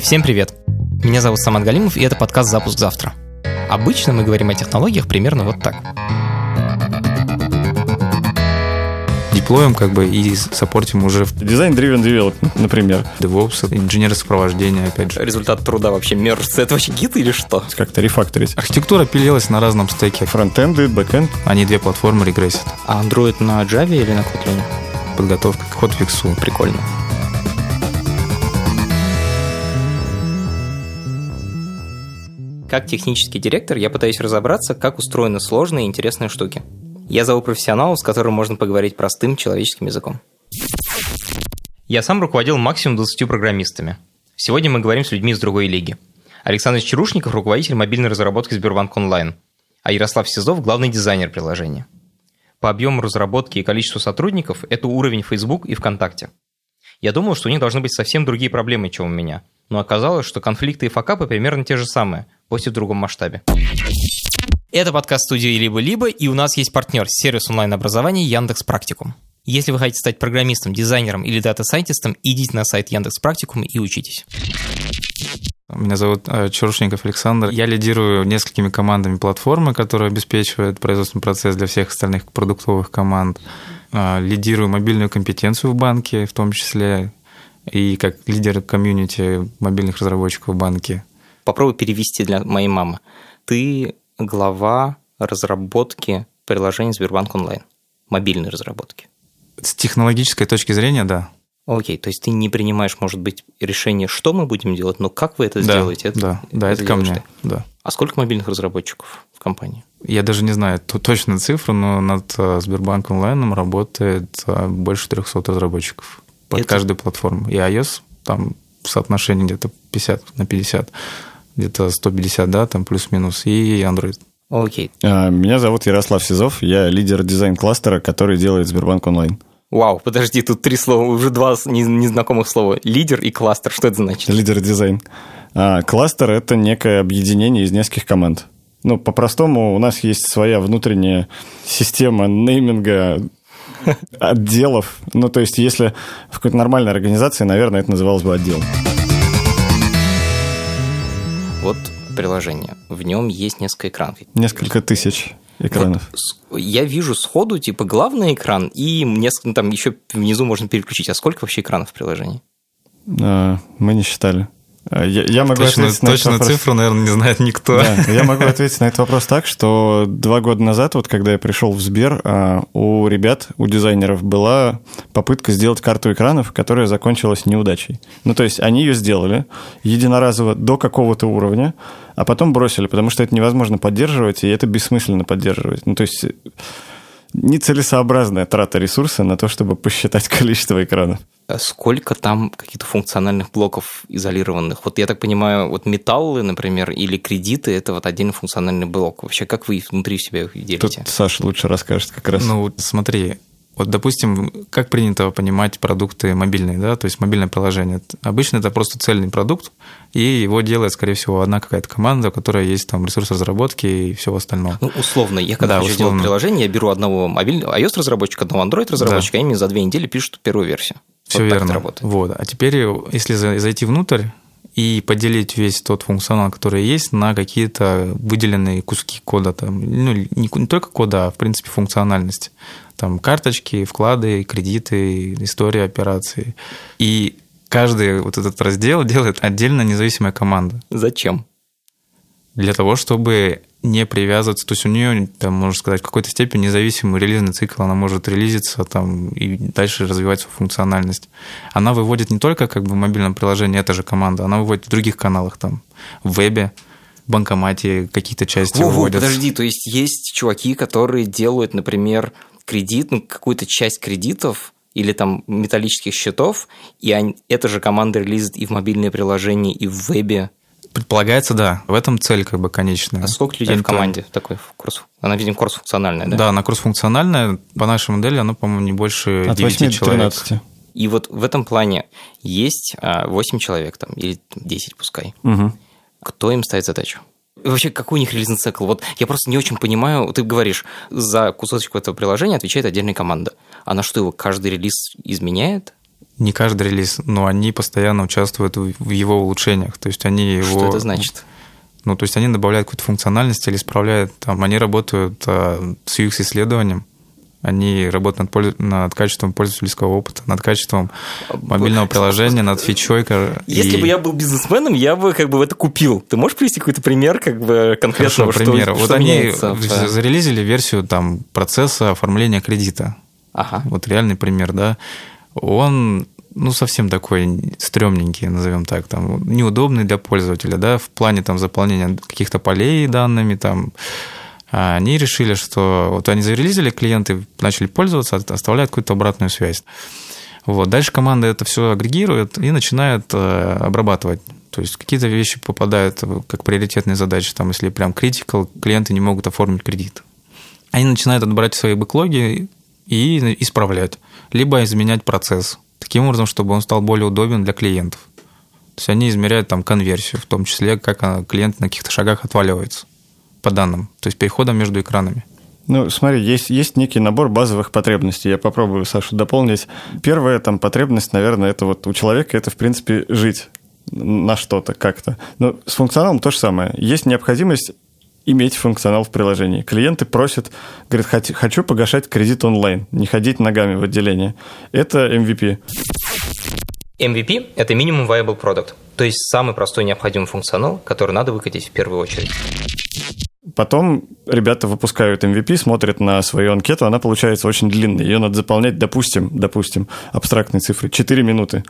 Всем привет! Меня зовут Самат Галимов, и это подкаст «Запуск завтра». Обычно мы говорим о технологиях примерно вот так. Деплоим как бы и саппортим уже в Design-driven development, например. DevOps, инженеры сопровождения, опять же. Результат труда вообще мержится. Это вообще Git или что? Как-то рефакторить. Архитектура пилилась на разном стеке. Фронтенды, бэкенд. Они две платформы регрессят. А Android на Java или на Kotlin? Подготовка к хотфиксу. Прикольно. Как технический директор я пытаюсь разобраться, как устроены сложные и интересные штуки. Я зову профессионала, с которым можно поговорить простым человеческим языком. Я сам руководил максимум 20 программистами. Сегодня мы говорим с людьми из другой лиги. Александр Чарушников – руководитель мобильной разработки Сбербанк Онлайн, а Ярослав Сизов – главный дизайнер приложения. По объему разработки и количеству сотрудников это уровень Facebook и ВКонтакте. Я думал, что у них должны быть совсем другие проблемы, чем у меня, но оказалось, что конфликты и факапы примерно те же самые, пусть и в другом масштабе. Это подкаст студии «Либо-либо», и у нас есть партнер – сервис онлайн-образования Яндекс Практикум. Если вы хотите стать программистом, дизайнером или дата-сайентистом, идите на сайт Яндекс Практикум и учитесь. Меня зовут э, Чурушников Александр. Я лидирую несколькими командами платформы, которые обеспечивают производственный процесс для всех остальных продуктовых команд. Э, лидирую мобильную компетенцию в банке, в том числе и как лидер комьюнити мобильных разработчиков в банке. Попробуй перевести для моей мамы. Ты глава разработки приложения Сбербанк онлайн, мобильной разработки. С технологической точки зрения, да. Окей, то есть ты не принимаешь, может быть, решение, что мы будем делать, но как вы это да, сделаете? Это, да, да, это, это ко мне, ты. да. А сколько мобильных разработчиков в компании? Я даже не знаю точно цифру, но над э, Сбербанк онлайном работает э, больше 300 разработчиков под это... каждой платформой. И iOS там в соотношении где-то 50 на 50, где-то 150, да, там плюс-минус, и Android. Окей. А, меня зовут Ярослав Сизов, я лидер дизайн-кластера, который делает Сбербанк онлайн. Вау, подожди, тут три слова, уже два незнакомых слова. Лидер и кластер, что это значит? Лидер дизайн. А, кластер – это некое объединение из нескольких команд. Ну, по-простому, у нас есть своя внутренняя система нейминга отделов. Ну, то есть, если в какой-то нормальной организации, наверное, это называлось бы отдел. Вот приложение. В нем есть несколько экранов. Несколько тысяч экранов. Вот я вижу сходу, типа, главный экран, и несколько, ну, там еще внизу можно переключить. А сколько вообще экранов в приложении? А, мы не считали. А, я, я могу точно, ответить на точно вопрос. цифру, наверное, не знает никто. Да, я могу ответить на этот вопрос так, что два года назад, вот когда я пришел в Сбер, а, у ребят, у дизайнеров была попытка сделать карту экранов, которая закончилась неудачей. Ну, то есть они ее сделали единоразово до какого-то уровня, а потом бросили, потому что это невозможно поддерживать, и это бессмысленно поддерживать. Ну, то есть нецелесообразная трата ресурса на то, чтобы посчитать количество экранов. А сколько там каких-то функциональных блоков изолированных? Вот я так понимаю, вот металлы, например, или кредиты – это вот отдельный функциональный блок. Вообще, как вы внутри себя их делите? Тут Саша лучше расскажет как раз. Ну, смотри, вот, допустим, как принято понимать продукты мобильные, да, то есть мобильное приложение. Обычно это просто цельный продукт, и его делает, скорее всего, одна какая-то команда, у которой есть там ресурс разработки и всего остального. Ну, условно, я когда да, хочу условно. приложение, я беру одного мобильного iOS-разработчика, одного Android-разработчика, да. и они за две недели пишут первую версию. Все вот верно. Вот. А теперь, если зайти внутрь, и поделить весь тот функционал, который есть, на какие-то выделенные куски кода. Там, ну, не, не только кода, а в принципе функциональность. Там карточки, вклады, кредиты, история операций. И каждый вот этот раздел делает отдельно независимая команда. Зачем? Для того, чтобы не привязываться, то есть у нее, там, можно сказать, в какой-то степени независимый релизный цикл, она может релизиться там, и дальше развивать свою функциональность. Она выводит не только как бы в мобильном приложении, эта же команда, она выводит в других каналах, там, в вебе, в банкомате какие-то части Во, выводят. Подожди, то есть есть чуваки, которые делают, например, кредит, ну, какую-то часть кредитов или там металлических счетов, и они, эта же команда релизит и в мобильное приложение, и в вебе Предполагается, да. В этом цель как бы конечная. А сколько людей Это... в команде такой курс? Она, видимо, курс-функциональная, да? Да, она курс-функциональная. По нашей модели она, по-моему, не больше От 9 8 человек. 13. И вот в этом плане есть 8 а, человек там, или 10 пускай. Угу. Кто им ставит задачу? Вообще, какой у них релизный цикл? Вот я просто не очень понимаю. Ты говоришь, за кусочек этого приложения отвечает отдельная команда. Она что, его каждый релиз изменяет? Не каждый релиз, но они постоянно участвуют в его улучшениях. То есть они его... Что это значит? Ну, то есть они добавляют какую-то функциональность или исправляют, там, они работают а, с UX-исследованием, они работают над, над качеством пользовательского опыта, над качеством мобильного приложения, над фичой. Если и... бы я был бизнесменом, я бы как бы это купил. Ты можешь привести какой-то пример как бы конкретного, Хорошо, пример. Что, вот что они в... зарелизили версию там процесса оформления кредита. Ага. Вот реальный пример, да. Он ну, совсем такой стрёмненький, назовем так, там, неудобный для пользователя, да, в плане там заполнения каких-то полей данными, там, а они решили, что вот они зарелизили, клиенты начали пользоваться, оставляют какую-то обратную связь. Вот. Дальше команда это все агрегирует и начинает э, обрабатывать. То есть какие-то вещи попадают как приоритетные задачи, там, если прям critical, клиенты не могут оформить кредит. Они начинают отбирать свои бэклоги и исправлять, либо изменять процесс таким образом, чтобы он стал более удобен для клиентов. То есть они измеряют там конверсию, в том числе, как клиент на каких-то шагах отваливается по данным, то есть переходом между экранами. Ну, смотри, есть, есть некий набор базовых потребностей. Я попробую, Сашу, дополнить. Первая там потребность, наверное, это вот у человека это, в принципе, жить на что-то как-то. Но с функционалом то же самое. Есть необходимость иметь функционал в приложении. Клиенты просят, говорят, хочу погашать кредит онлайн, не ходить ногами в отделение. Это MVP. MVP – это минимум viable product, то есть самый простой необходимый функционал, который надо выкатить в первую очередь. Потом ребята выпускают MVP, смотрят на свою анкету, она получается очень длинной. Ее надо заполнять, допустим, допустим, абстрактные цифры, 4 минуты.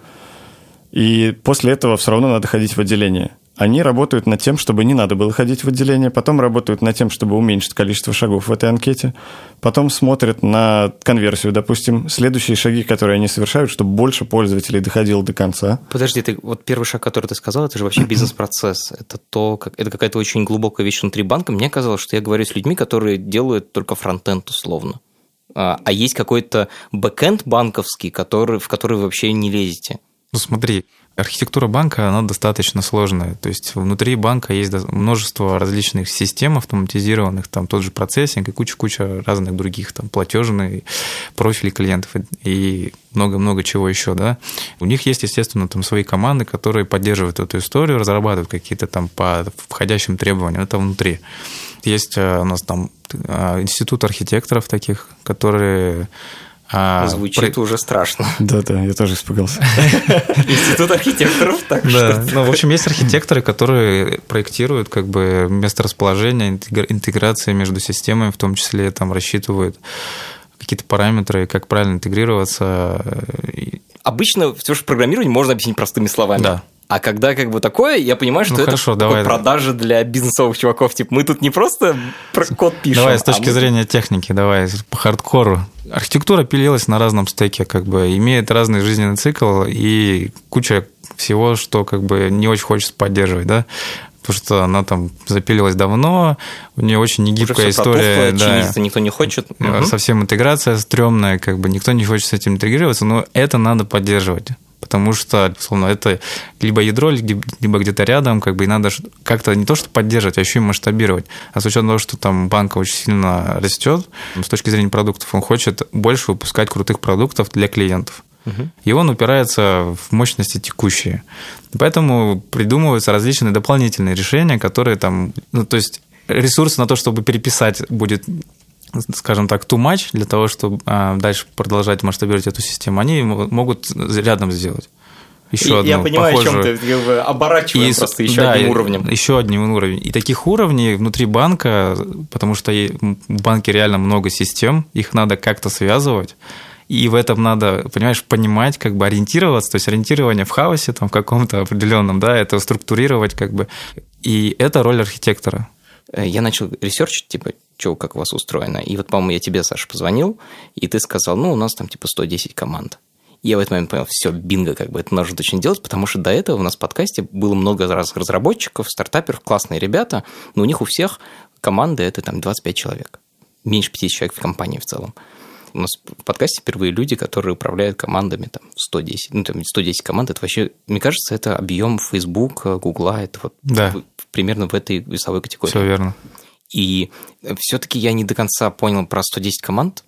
И после этого все равно надо ходить в отделение. Они работают над тем, чтобы не надо было ходить в отделение, потом работают над тем, чтобы уменьшить количество шагов в этой анкете, потом смотрят на конверсию, допустим, следующие шаги, которые они совершают, чтобы больше пользователей доходило до конца. Подожди, ты вот первый шаг, который ты сказал, это же вообще бизнес-процесс. Это то, как это какая-то очень глубокая вещь внутри банка. Мне казалось, что я говорю с людьми, которые делают только фронтенд условно. А, а есть какой-то бэкенд банковский, который, в который вы вообще не лезете. Ну смотри, Архитектура банка, она достаточно сложная. То есть внутри банка есть множество различных систем автоматизированных, там тот же процессинг и куча-куча разных других, там платежные профили клиентов и много-много чего еще, да. У них есть, естественно, там свои команды, которые поддерживают эту историю, разрабатывают какие-то там по входящим требованиям, это внутри. Есть э, у нас там э, институт архитекторов таких, которые а, Звучит про... уже страшно. Да-да, я тоже испугался. Институт архитекторов, так что. Ну, в общем, есть архитекторы, которые проектируют как бы место расположения, интеграции между системами, в том числе там рассчитывают какие-то параметры, как правильно интегрироваться. Обычно все же программирование можно объяснить простыми словами. Да. А когда как бы такое, я понимаю, что ну, это хорошо, давай. продажа для бизнесовых чуваков. Типа, мы тут не просто про код пишем. Давай с точки а зрения мы... техники, давай по хардкору. Архитектура пилилась на разном стеке, как бы имеет разный жизненный цикл и куча всего, что как бы не очень хочется поддерживать, да потому что она там запилилась давно, у нее очень негибкая история. Протухло, да, никто не хочет. Совсем интеграция стрёмная, как бы никто не хочет с этим интегрироваться, но это надо поддерживать потому что, условно, это либо ядро, либо где-то рядом, как бы и надо как-то не то что поддерживать, а еще и масштабировать. А с учетом того, что там банк очень сильно растет, с точки зрения продуктов, он хочет больше выпускать крутых продуктов для клиентов. И он упирается в мощности текущие. Поэтому придумываются различные дополнительные решения, которые там, ну, то есть ресурсы на то, чтобы переписать, будет скажем так, too much для того, чтобы а, дальше продолжать масштабировать эту систему, они могут рядом сделать. Еще одну, Я понимаю, похожую. о чем ты оборачиваем и, просто еще да, одним уровнем. Еще одним уровнем. И таких уровней внутри банка, потому что в банке реально много систем, их надо как-то связывать. И в этом надо, понимаешь, понимать, как бы ориентироваться, то есть ориентирование в хаосе там в каком-то определенном, да, это структурировать как бы. И это роль архитектора. Э, я начал ресерчить, типа, что, как у вас устроено. И вот, по-моему, я тебе, Саша, позвонил, и ты сказал, ну, у нас там типа 110 команд. И я в этот момент понял, все, бинго, как бы это нужно точно делать, потому что до этого у нас в подкасте было много разных разработчиков, стартаперов, классные ребята, но у них у всех команды это там 25 человек. Меньше 50 человек в компании в целом. У нас в подкасте впервые люди, которые управляют командами там 110. Ну, там 110 команд, это вообще, мне кажется, это объем Facebook, Гугла, это вот да. примерно в этой весовой категории. Все верно. И все-таки я не до конца понял про 110 команд.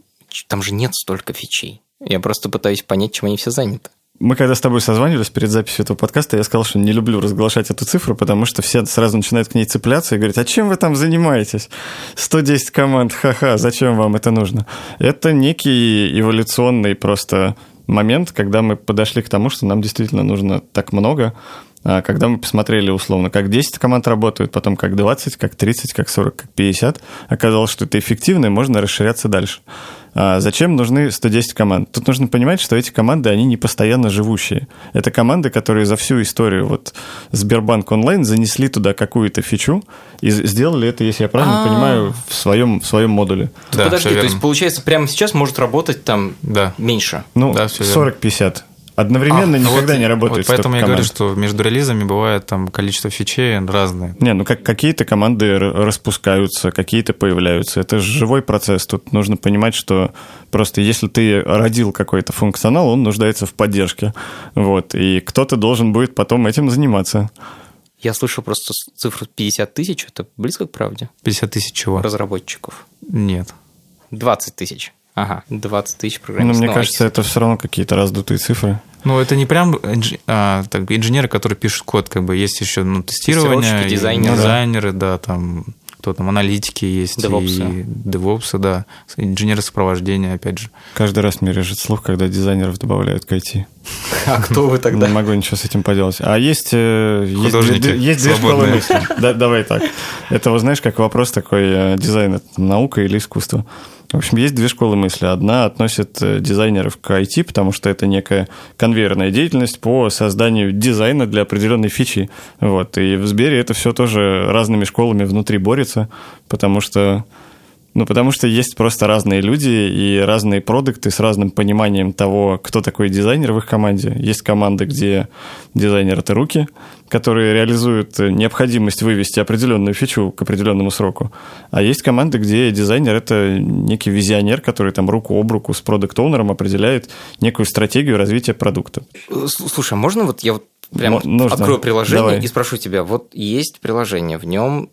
Там же нет столько фичей. Я просто пытаюсь понять, чем они все заняты. Мы когда с тобой созванивались перед записью этого подкаста, я сказал, что не люблю разглашать эту цифру, потому что все сразу начинают к ней цепляться и говорят, а чем вы там занимаетесь? 110 команд, ха-ха, зачем вам это нужно? Это некий эволюционный просто момент, когда мы подошли к тому, что нам действительно нужно так много, когда мы посмотрели условно, как 10 команд работают, потом как 20, как 30, как 40, как 50, оказалось, что это эффективно, и можно расширяться дальше. А зачем нужны 110 команд? Тут нужно понимать, что эти команды, они не постоянно живущие. Это команды, которые за всю историю вот Сбербанк онлайн занесли туда какую-то фичу и сделали это, если я правильно А. понимаю, в своем, в своем модуле. Да, Подожди, то есть, получается, прямо сейчас может работать там Да. меньше. Ну, Да, всё верно. 40-50. Одновременно А, никогда вот- не работает Вот поэтому я говорю, что между релизами бывает там количество фичей разное. Не, ну как, какие-то команды распускаются, какие-то появляются. Это же живой процесс. Тут нужно понимать, что просто если ты родил какой-то функционал, он нуждается в поддержке. Вот. И кто-то должен будет потом этим заниматься. Я слышал просто цифру 50 тысяч, это близко к правде, 50 тысяч чего? разработчиков. Нет. 20 тысяч. Ага, 20 тысяч Ну, программистов. мне Ну, кажется, это все равно какие-то раздутые цифры. Ну, это не прям инж- а, так, инженеры, которые пишут код, как бы есть еще ну, тестирование, дизайнеры. дизайнеры, да, там кто там, аналитики есть, Девопсы. и девопсы, да, инженеры сопровождения, опять же. Каждый раз мне режет слух, когда дизайнеров добавляют к IT. А кто вы тогда? Не могу ничего с этим поделать. А есть, э, есть, две, школы свободные. мысли. Да, давай так. Это, вот знаешь, как вопрос такой, э, дизайн – это наука или искусство? В общем, есть две школы мысли. Одна относит э, дизайнеров к IT, потому что это некая конвейерная деятельность по созданию дизайна для определенной фичи. Вот. И в Сбере это все тоже разными школами внутри борется, потому что ну, потому что есть просто разные люди и разные продукты с разным пониманием того, кто такой дизайнер в их команде. Есть команды, где дизайнер — это руки, которые реализуют необходимость вывести определенную фичу к определенному сроку. А есть команды, где дизайнер — это некий визионер, который там руку об руку с продукт-оунером определяет некую стратегию развития продукта. Слушай, а можно вот я вот прям Мо- нужно. открою приложение Давай. и спрошу тебя, вот есть приложение, в нем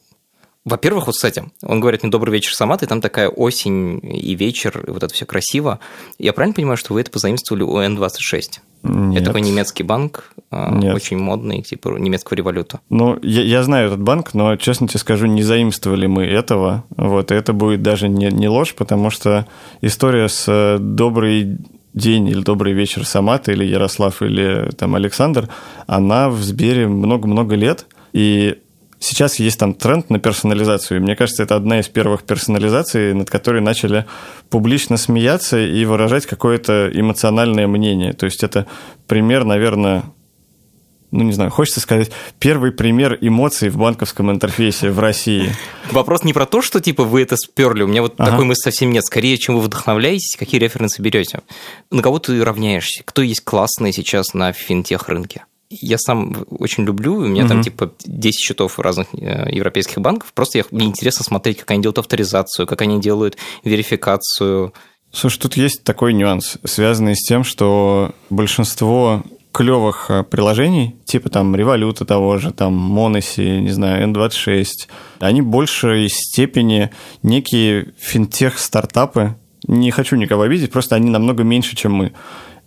во-первых, вот, кстати, он говорит мне «Добрый вечер, Самат», и там такая осень и вечер, и вот это все красиво. Я правильно понимаю, что вы это позаимствовали у N26? Нет. Это такой немецкий банк, а, Нет. очень модный, типа немецкого революта. Ну, я, я знаю этот банк, но, честно тебе скажу, не заимствовали мы этого. Вот, и это будет даже не, не ложь, потому что история с э, «Добрый день» или «Добрый вечер, Самат» или Ярослав или там Александр, она в Сбере много-много лет, и Сейчас есть там тренд на персонализацию. И мне кажется, это одна из первых персонализаций, над которой начали публично смеяться и выражать какое-то эмоциональное мнение. То есть это пример, наверное, ну, не знаю, хочется сказать, первый пример эмоций в банковском интерфейсе в России. Вопрос не про то, что типа вы это сперли, у меня вот Ага. такой мысли совсем нет. Скорее, чем вы вдохновляетесь, какие референсы берете. На кого ты равняешься? Кто есть классный сейчас на финтех рынке? Я сам очень люблю, у меня там Мгм. типа 10 счетов разных э, европейских банков. Просто я, мне интересно смотреть, как они делают авторизацию, как они делают верификацию. Слушай, тут есть такой нюанс, связанный с тем, что большинство клевых э, приложений, типа там Революта того же, там Моноси, не знаю, N26, они в большей степени некие финтех-стартапы. Не хочу никого обидеть, просто они намного меньше, чем мы.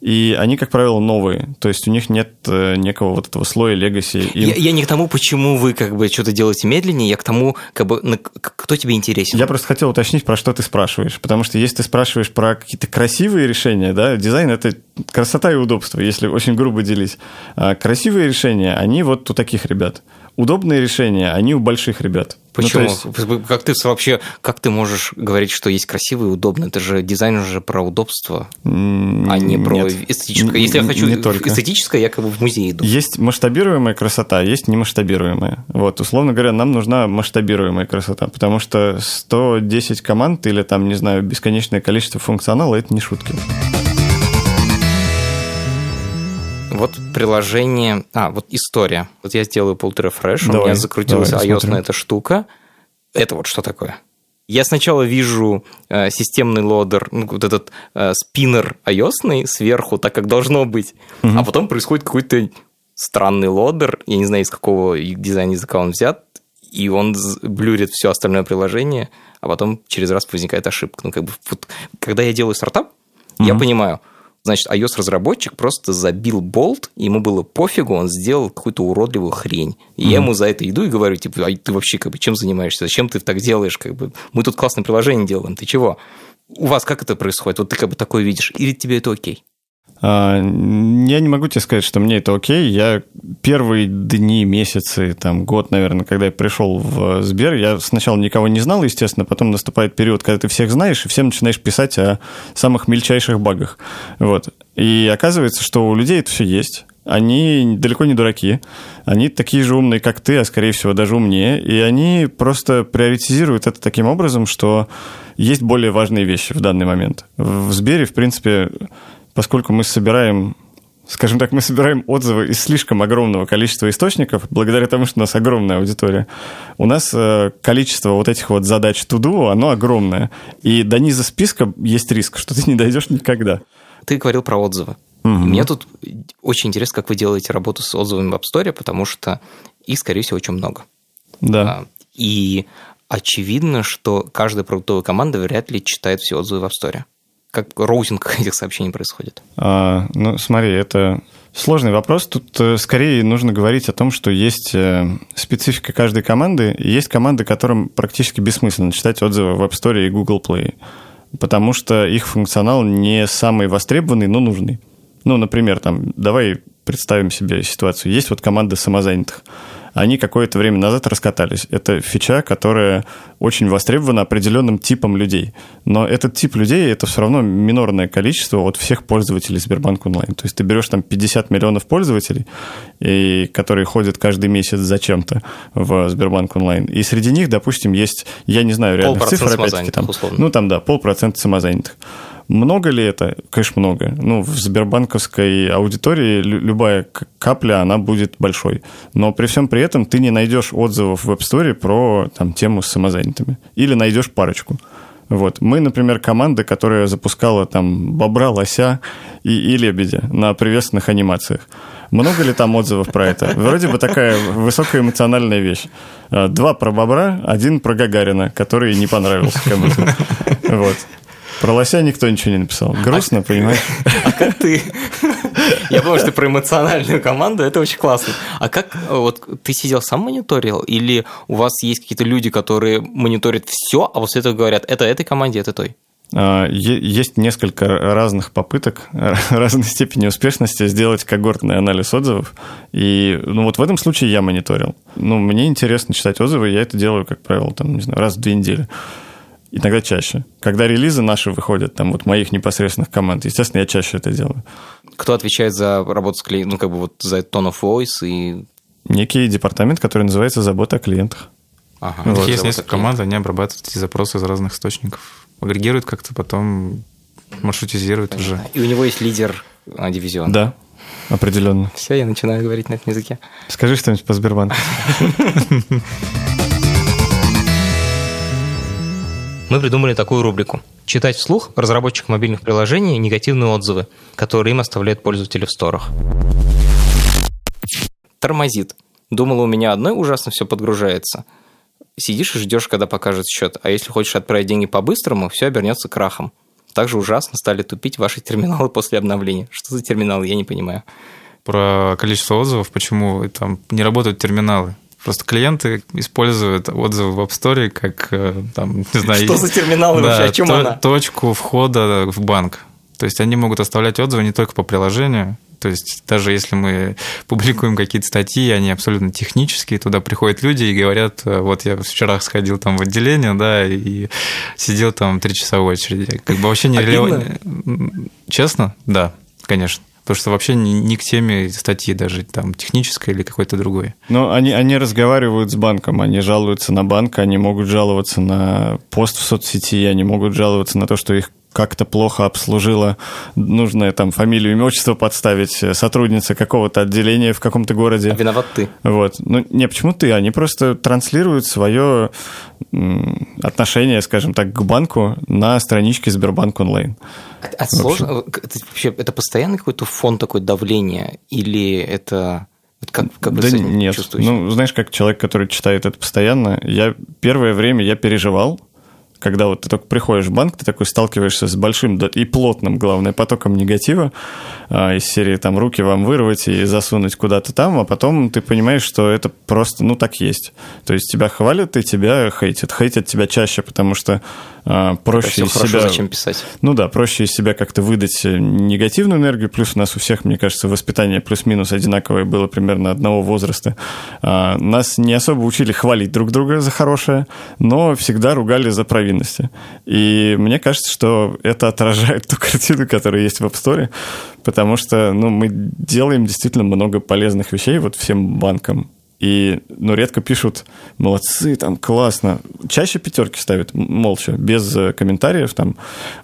И они, как правило, новые. То есть у них нет э, некого вот этого слоя легаси. Им- Я, я не к тому, почему вы как бы что-то делаете медленнее, я к тому, как бы, на- кто тебе интересен. Я просто хотел уточнить, про что ты спрашиваешь. Потому что если ты спрашиваешь про какие-то красивые решения, да, дизайн – это красота и удобство, если очень грубо делить. А красивые решения, они вот у таких ребят. Удобные решения, они у больших ребят. Ну, Почему? есть- Как ты вообще, как ты можешь говорить, что есть красиво и удобно? Это же дизайн уже про удобство, а не про нет. эстетическое. Если я н- хочу не только. эстетическое, я как бы в музей иду. Есть масштабируемая красота, есть немасштабируемая. Вот, условно говоря, нам нужна масштабируемая красота, потому что 110 команд или там, не знаю, бесконечное количество функционала – это не шутки. Вот приложение... А, вот история. Вот я сделаю pull refresh, у меня закрутилась ios посмотрим. эта штука. Это вот что такое? Я сначала вижу э, системный лодер, ну, вот этот э, спиннер ios сверху, так как должно быть, Мгм. а потом происходит какой-то странный лодер, я не знаю, из какого дизайн языка он взят, и он блюрит все остальное приложение, а потом через раз возникает ошибка. Ну, как бы, вот, когда я делаю стартап, я Мгм. понимаю, Значит, iOS-разработчик просто забил болт, ему было пофигу, он сделал какую-то уродливую хрень. И mm-hmm. я ему за это иду и говорю, типа, а ты вообще как бы чем занимаешься? Зачем ты так делаешь? Как бы, мы тут классное приложение делаем, ты чего? У вас как это происходит? Вот ты как бы такое видишь, или тебе это окей? А, я не могу тебе сказать, что мне это окей. Я первые дни, месяцы, там, год, наверное, когда я пришел в Сбер, я сначала никого не знал, естественно, потом наступает период, когда ты всех знаешь, и всем начинаешь писать о самых мельчайших багах. Вот. И оказывается, что у людей это все есть. Они далеко не дураки. Они такие же умные, как ты, а скорее всего даже умнее. И они просто приоритизируют это таким образом, что есть более важные вещи в данный момент. В Сбере, в принципе, поскольку мы собираем скажем так, мы собираем отзывы из слишком огромного количества источников, благодаря тому, что у нас огромная аудитория, у нас э, количество вот этих вот задач туду, оно огромное. И до низа списка есть риск, что ты не дойдешь никогда. Ты говорил про отзывы. Угу. Мне тут очень интересно, как вы делаете работу с отзывами в App Store, потому что их, скорее всего, очень много. Да. А, и очевидно, что каждая продуктовая команда вряд ли читает все отзывы в App Store как роутинг этих сообщений происходит? А, ну, смотри, это сложный вопрос. Тут э, скорее нужно говорить о том, что есть э, специфика каждой команды. Есть команды, которым практически бессмысленно читать отзывы в App Store и Google Play, потому что их функционал не самый востребованный, но нужный. Ну, например, там, давай представим себе ситуацию. Есть вот команда самозанятых они какое-то время назад раскатались. Это фича, которая очень востребована определенным типом людей. Но этот тип людей – это все равно минорное количество от всех пользователей Сбербанк онлайн. То есть ты берешь там 50 миллионов пользователей, и, которые ходят каждый месяц зачем-то в Сбербанк онлайн. И среди них, допустим, есть, я не знаю реальных цифр, опять-таки, там, условно. ну там, да, полпроцента самозанятых. Много ли это? Конечно, много. Ну, в сбербанковской аудитории любая капля, она будет большой. Но при всем при этом ты не найдешь отзывов в App Store про там, тему с самозанятыми. Или найдешь парочку. Вот. Мы, например, команда, которая запускала там бобра, лося и, и лебедя на приветственных анимациях. Много ли там отзывов про это? Вроде бы такая высокоэмоциональная вещь. А, два про бобра, один про Гагарина, который не понравился кому-то. Вот. Про лося никто ничего не написал. Грустно, а, понимаешь? А как ты... Я думаю, что ты про эмоциональную команду, это очень классно. А как вот ты сидел сам мониторил, или у вас есть какие-то люди, которые мониторят все, а после этого говорят, это этой команде, это той? А, есть несколько разных попыток, разной степени успешности сделать когортный анализ отзывов. И ну, вот в этом случае я мониторил. Ну, мне интересно читать отзывы, я это делаю, как правило, там, не знаю, раз в две недели иногда чаще. Когда релизы наши выходят, там вот моих непосредственных команд, естественно, я чаще это делаю. Кто отвечает за работу с клиентом, ну, как бы вот за tone of voice и... Некий департамент, который называется «Забота о клиентах». Ага. Вот. Есть несколько команд, они обрабатывают эти запросы из разных источников. Агрегируют как-то, потом маршрутизируют уже. И у него есть лидер а, дивизиона. Да, определенно. Все, я начинаю говорить на этом языке. Скажи что-нибудь по Сбербанку. мы придумали такую рубрику. Читать вслух разработчик мобильных приложений негативные отзывы, которые им оставляют пользователи в сторах. Тормозит. Думала, у меня одной ужасно все подгружается. Сидишь и ждешь, когда покажет счет, а если хочешь отправить деньги по-быстрому, все обернется крахом. Также ужасно стали тупить ваши терминалы после обновления. Что за терминалы, я не понимаю. Про количество отзывов, почему там не работают терминалы. Просто клиенты используют отзывы в App Store как, э, там, не знаю... Что за терминалы да, вообще, о чем то, она? Точку входа в банк. То есть они могут оставлять отзывы не только по приложению, то есть даже если мы публикуем какие-то статьи, они абсолютно технические, туда приходят люди и говорят, э, вот я вчера сходил там в отделение, да, и сидел там три часа в очереди. Как бы вообще не релевантно. Честно? Да, конечно. Потому что вообще не, не к теме статьи даже там технической или какой-то другой. Ну, они, они разговаривают с банком, они жалуются на банк, они могут жаловаться на пост в соцсети, они могут жаловаться на то, что их как-то плохо обслужила, нужно там фамилию, имя, отчество подставить, э, сотрудница какого-то отделения в каком-то городе. А виноват ты. Вот. Ну, не, почему ты? Они просто транслируют свое отношение, скажем так, к банку на страничке Сбербанк онлайн. А, а сложно? Это, вообще, это постоянный какой-то фон такой давления? Или это... Как, как да нет. Ну, знаешь, как человек, который читает это постоянно, я первое время я переживал, когда вот ты только приходишь в банк, ты такой сталкиваешься с большим и плотным, главное, потоком негатива а, из серии там руки вам вырвать и засунуть куда-то там, а потом ты понимаешь, что это просто, ну, так есть. То есть тебя хвалят и тебя хейтят. Хейтят тебя чаще, потому что а, проще из себя... зачем писать. Ну да, проще из себя как-то выдать негативную энергию, плюс у нас у всех, мне кажется, воспитание плюс-минус одинаковое было примерно одного возраста. А, нас не особо учили хвалить друг друга за хорошее, но всегда ругали за провинности. И мне кажется, что это отражает ту картину, которая есть в App Store, потому что ну, мы делаем действительно много полезных вещей вот всем банкам. И, ну, редко пишут «молодцы, там, классно». Чаще пятерки ставят молча, без э, комментариев, там,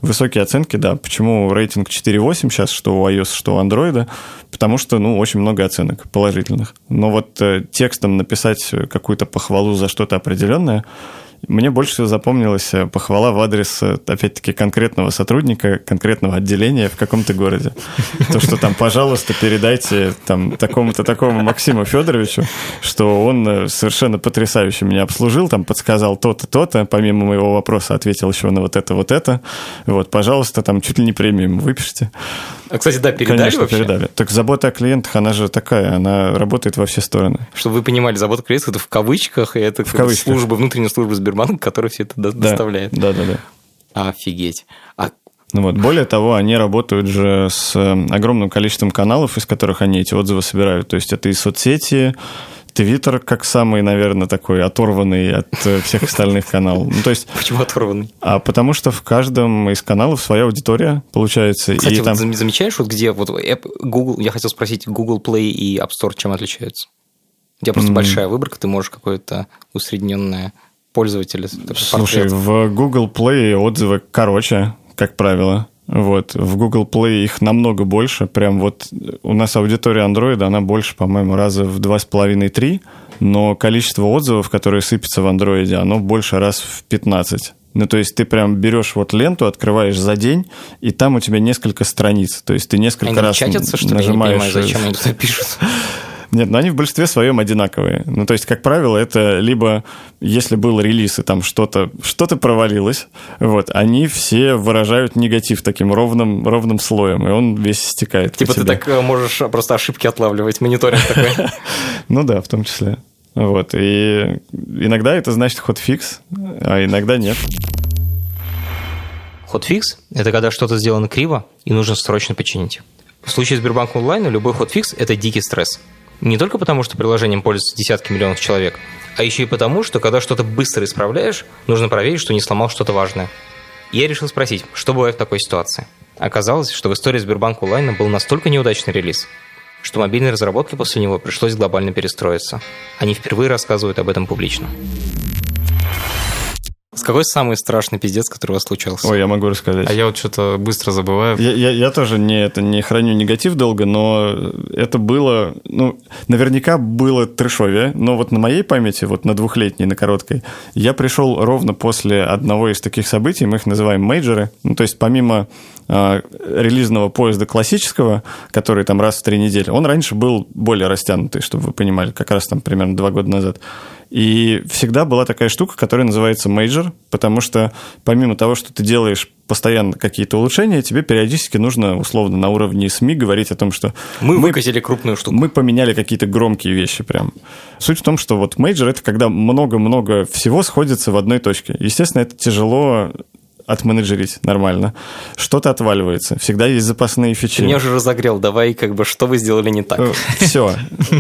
высокие оценки, да. Почему рейтинг 4.8 сейчас, что у iOS, что у Android? Потому что, ну, очень много оценок положительных. Но вот э, текстом написать какую-то похвалу за что-то определенное – мне больше всего запомнилась э, похвала в адрес, э, опять-таки, конкретного сотрудника, конкретного отделения в каком-то городе. То, что там, пожалуйста, передайте там такому-то такому Максиму Федоровичу, что он э, совершенно потрясающе меня обслужил, там подсказал то-то, то-то, помимо моего вопроса ответил еще на вот это, вот это. Вот, пожалуйста, там чуть ли не премиум выпишите. А, кстати, да, передали Конечно, вообще? передали. Так забота о клиентах, она же такая, она работает во все стороны. Чтобы вы понимали, забота о клиентах это в кавычках, и это в кавычках. служба, внутренняя служба Сбербанка, которая все это да, доставляет. Да, да, да. Офигеть. А ну вот. Более того, они работают же с э, огромным количеством каналов, из которых они эти отзывы собирают. То есть это и соцсети, Твиттер как самый, наверное, такой оторванный от э, всех остальных каналов. Ну, то есть... Почему оторванный? А потому что в каждом из каналов своя аудитория, получается. Кстати, и вот там... замечаешь, вот где вот App, Google, я хотел спросить, Google Play и App Store чем отличаются? У тебя просто mm. большая выборка, ты можешь какое-то усредненное пользователя. Слушай, портрет. в Google Play отзывы короче, как правило. Вот. В Google Play их намного больше. Прям вот у нас аудитория Android, она больше, по-моему, раза в два с половиной три, но количество отзывов, которые сыпятся в Android, оно больше раз в 15. Ну, то есть ты прям берешь вот ленту, открываешь за день, и там у тебя несколько страниц. То есть ты несколько они раз чатятся, что нажимаешь... Я не понимаю, зачем они туда пишут. Нет, но они в большинстве своем одинаковые. Ну, то есть, как правило, это либо, если был релиз, и там что-то что провалилось, вот, они все выражают негатив таким ровным, ровным слоем, и он весь стекает Типа ты так э, можешь просто ошибки отлавливать, мониторинг такой. Ну да, в том числе. Вот, и иногда это значит hotfix, а иногда нет. Hotfix – это когда что-то сделано криво и нужно срочно починить. В случае Сбербанк онлайн любой ход-фикс – это дикий стресс – не только потому, что приложением пользуются десятки миллионов человек, а еще и потому, что когда что-то быстро исправляешь, нужно проверить, что не сломал что-то важное. Я решил спросить, что бывает в такой ситуации. Оказалось, что в истории Сбербанка онлайна был настолько неудачный релиз, что мобильной разработке после него пришлось глобально перестроиться. Они впервые рассказывают об этом публично. С какой самый страшный пиздец, который у вас случался? Ой, я могу рассказать. А я вот что-то быстро забываю. Я, я, я тоже не, это, не храню негатив долго, но это было, ну, наверняка было трешовее, но вот на моей памяти, вот на двухлетней, на короткой, я пришел ровно после одного из таких событий, мы их называем мейджеры, ну, то есть помимо э, релизного поезда классического, который там раз в три недели, он раньше был более растянутый, чтобы вы понимали, как раз там примерно два года назад. И всегда была такая штука, которая называется major, потому что помимо того, что ты делаешь постоянно какие-то улучшения, тебе периодически нужно, условно, на уровне СМИ говорить о том, что... Мы, мы выкатили крупную штуку. Мы поменяли какие-то громкие вещи прям. Суть в том, что вот major — это когда много-много всего сходится в одной точке. Естественно, это тяжело отменеджерить нормально. Что-то отваливается. Всегда есть запасные фичи. Ты меня уже разогрел. Давай, как бы, что вы сделали не так? Э, все.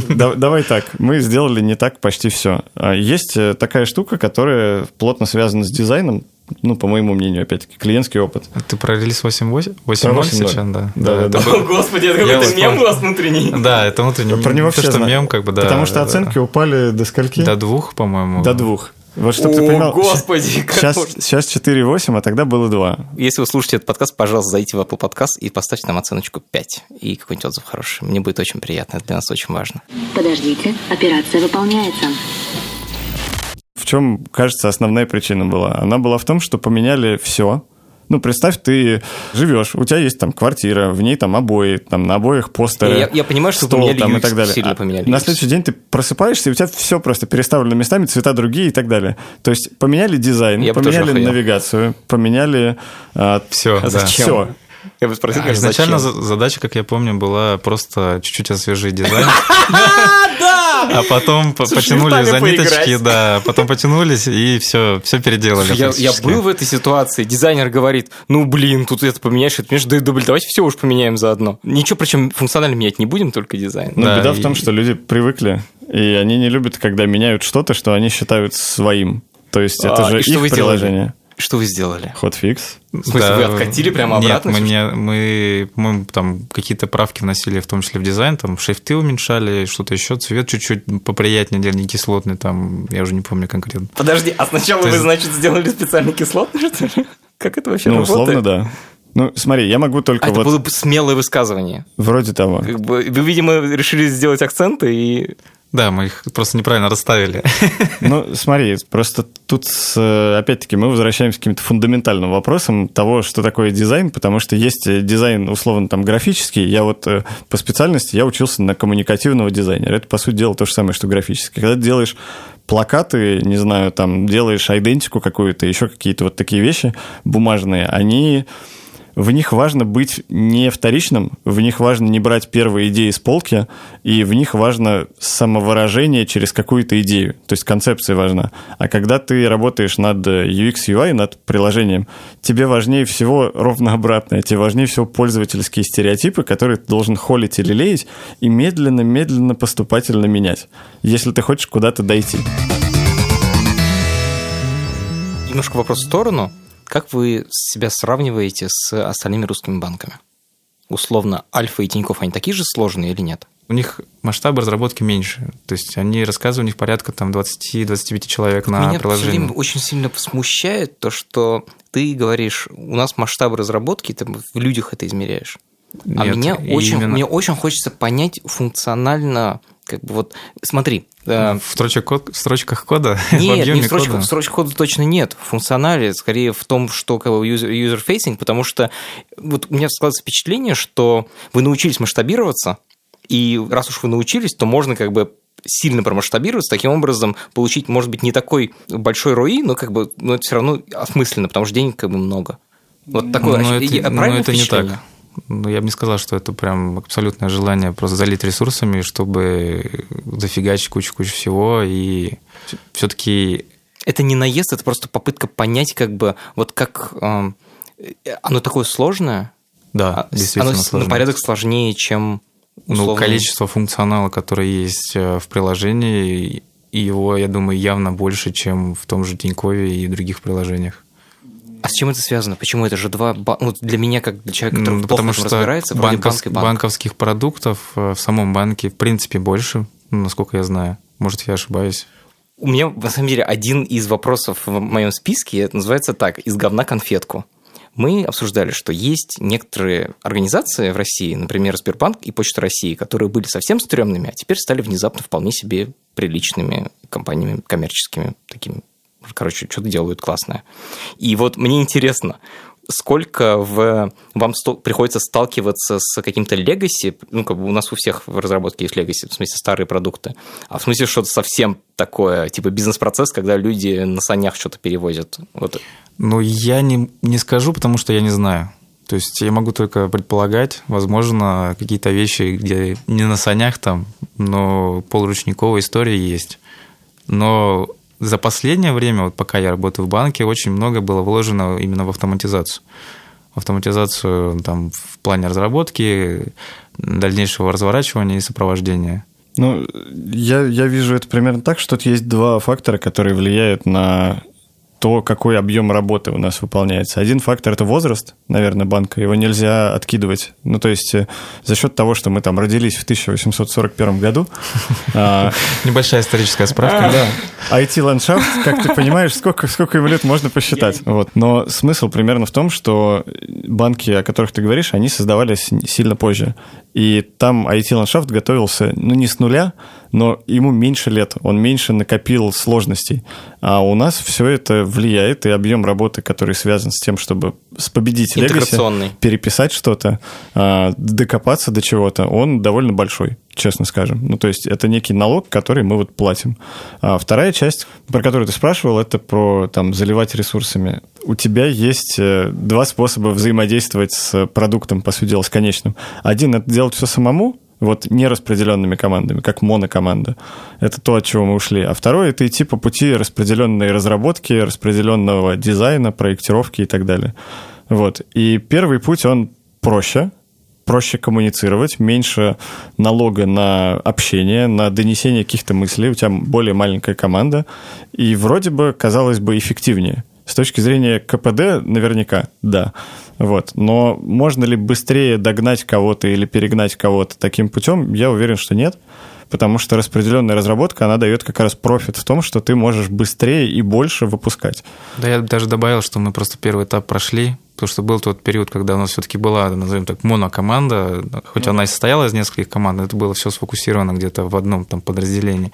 Давай так. Мы сделали не так почти все. А есть э, такая штука, которая плотно связана с дизайном, ну, по моему мнению, опять-таки, клиентский опыт. Ты про релиз 8.8? 8.0 сейчас, да. Да, да. О, господи, это какой-то мем у вас внутренний. Да, это внутренний. Про него все что мем, как бы, да. Потому что оценки упали до скольки? До двух, по-моему. До двух. Вот чтобы ты понимал, господи, сейчас, сейчас 4,8, а тогда было 2. Если вы слушаете этот подкаст, пожалуйста, зайдите в Apple Podcast и поставьте нам оценочку 5 и какой-нибудь отзыв хороший. Мне будет очень приятно, это для нас очень важно. Подождите, операция выполняется. В чем, кажется, основная причина была? Она была в том, что поменяли все, Ну, представь, ты живешь, у тебя есть там квартира, в ней там обои, там на обоях постеры. Я, я понимаю, что стол поменяли там и так далее. сильно А поменяли На UX. следующий день ты просыпаешься, и у тебя все просто переставлено местами, цвета другие и так далее. То есть поменяли дизайн, Я поменяли навигацию, поменяли Все, А да. все. Я бы спросил, А конечно, Изначально зачем? задача, как я помню, была просто чуть-чуть освежить дизайн. А потом по- потянули за ниточки, поиграть. да, потом потянулись и все, все переделали. Я, был в этой ситуации, дизайнер говорит, ну блин, тут это поменяешь, это поменяешь, да, блин, давайте все уж поменяем заодно. Ничего, причем функционально менять не будем, только дизайн. Но Да, беда в том, что люди привыкли, и они не любят, когда меняют что-то, что они считают своим. То есть это А, же их приложение. Что вы сделали? Хотфикс. В смысле, вы откатили прямо обратно? Нет, мы, не, мы, по-моему, там какие-то правки вносили, в том числе в дизайн, там шрифты уменьшали, что-то еще, цвет чуть-чуть поприятнее делали, не кислотный, там, я уже не помню конкретно. Подожди, а сначала То вы, есть- значит, сделали специальный кислотный, что ли? Как это вообще Ну, работает? условно, да. Ну, смотри, я могу только А это вот было бы смелое высказывание. вроде того. Как бы, вы, видимо, решили сделать акценты и... Да, мы их просто неправильно расставили. Ну, смотри, просто тут, с, опять-таки, мы возвращаемся к каким-то фундаментальным вопросам того, что такое дизайн, потому что есть э, дизайн, условно, там, графический. Я вот э, по специальности, я учился на коммуникативного дизайнера. Это, по сути дела, то же самое, что графический. Когда ты делаешь плакаты, не знаю, там, делаешь идентику какую-то, еще какие-то вот такие вещи бумажные, они в них важно быть не вторичным, в них важно не брать первые идеи с полки, и в них важно самовыражение через какую-то идею. То есть концепция важна. А когда ты работаешь над UX, UI, над приложением, тебе важнее всего ровно обратное. Тебе важнее всего пользовательские стереотипы, которые ты должен холить или леять, и медленно-медленно поступательно менять, если ты хочешь куда-то дойти. Немножко вопрос в сторону. Как вы себя сравниваете с остальными русскими банками? Условно, Альфа и Тинькофф, они такие же сложные или нет? У них масштабы разработки меньше. То есть они рассказывают, у них порядка там 20-25 человек на Меня приложение. время очень сильно смущает то, что ты говоришь, у нас масштабы разработки, ты в людях это измеряешь. А Нет, мне очень, именно- мне очень хочется понять функционально, как бы вот, смотри, э, В строчках, код- в строчках кода, в Нет, не объеме в строчках, кода. в строчках кода точно нет. В функционале скорее в том, что как бы user- user-facing, потому что вот у меня складывается впечатление, что вы научились масштабироваться, и раз уж вы научились, то можно как бы сильно промасштабироваться, таким образом получить, может быть, не такой большой ROI, но как бы но это все равно осмысленно, потому что денег как бы много. Вот такое Но это, и- но это не так. Ну, я бы не сказал, что это прям абсолютное желание просто залить ресурсами, чтобы зафигачить кучу-кучу всего. И все-таки Это не наезд, это просто попытка понять, как бы, вот как э, оно такое сложное, да, А, действительно оно с- сложно. на порядок сложнее, чем Ну, условно- количество функционала, который есть э, в приложении, и его, я думаю, явно больше, чем в том же Тинькове и других приложениях. А с чем это связано? Почему это же два... ба- Ну, для меня, как для человека, который Ну, потому что разбирается, банков- банк банковских продуктов э, в самом банке в принципе больше, насколько я знаю. Может, я ошибаюсь. У меня, на самом деле, один из вопросов в моем списке, это называется так, «Из говна конфетку». Мы обсуждали, что есть некоторые организации в России, например, Сбербанк и Почта России, которые были совсем стрёмными, а теперь стали внезапно вполне себе приличными компаниями коммерческими, такими, короче, что-то делают классное. И вот мне интересно, сколько в, вам сто- приходится сталкиваться с каким-то легаси, ну, как бы у нас у всех в разработке есть легаси, в смысле старые продукты, а в смысле что-то совсем такое, типа бизнес-процесс, когда люди на санях что-то перевозят. Вот. Ну, я не, не скажу, потому что я не знаю. То есть я могу только предполагать, возможно, какие-то вещи, где не на санях там, но полуручниковая история есть. Но за последнее время, вот пока я работаю в банке, очень много было вложено именно в автоматизацию. Автоматизацию там, в плане разработки, дальнейшего разворачивания и сопровождения. Ну, я, я вижу это примерно так, что тут есть два фактора, которые влияют на то, какой объем работы у нас выполняется. Один фактор – это возраст, наверное, банка. Его нельзя откидывать. Ну, то есть э, за счет того, что мы там родились в 1841 году, а, Небольшая историческая справка. да. IT-ландшафт, как ты понимаешь, сколько, сколько ему лет можно посчитать. Вот. Но смысл примерно в том, что банки, о которых ты говоришь, они создавались сильно позже. И там IT-ландшафт готовился, ну, не с нуля, но ему меньше лет, он меньше накопил сложностей. А у нас все это влияет, и объем работы, который связан с тем, чтобы с победить Legacy, переписать что-то, а, докопаться до чего-то, он довольно большой, честно скажем. Ну, то есть это некий налог, который мы вот платим. А вторая часть, про которую ты спрашивал, это про там заливать ресурсами. У тебя есть э, два способа взаимодействовать с продуктом, по сути дела, с конечным. Один — это делать все самому, вот нераспределенными командами, как монокоманда. Это то, от чего мы ушли. А второе — это идти по пути распределенной разработки, распределенного дизайна, проектировки и так далее. Вот. И первый путь, он проще, проще коммуницировать, меньше налога на общение, на донесение каких-то мыслей, у тебя более маленькая команда, и вроде бы, казалось бы, эффективнее. С точки зрения КПД, наверняка, да. Вот. Но можно ли быстрее догнать кого-то или перегнать кого-то таким путем, я уверен, что нет. Потому что распределенная разработка, она дает как раз профит в том, что ты можешь быстрее и больше выпускать. Да, я даже добавил, что мы просто первый этап прошли, потому что был тот период, когда у нас все-таки была, назовем так, монокоманда, хоть ну. она и состояла из нескольких команд, это было все сфокусировано где-то в одном там подразделении.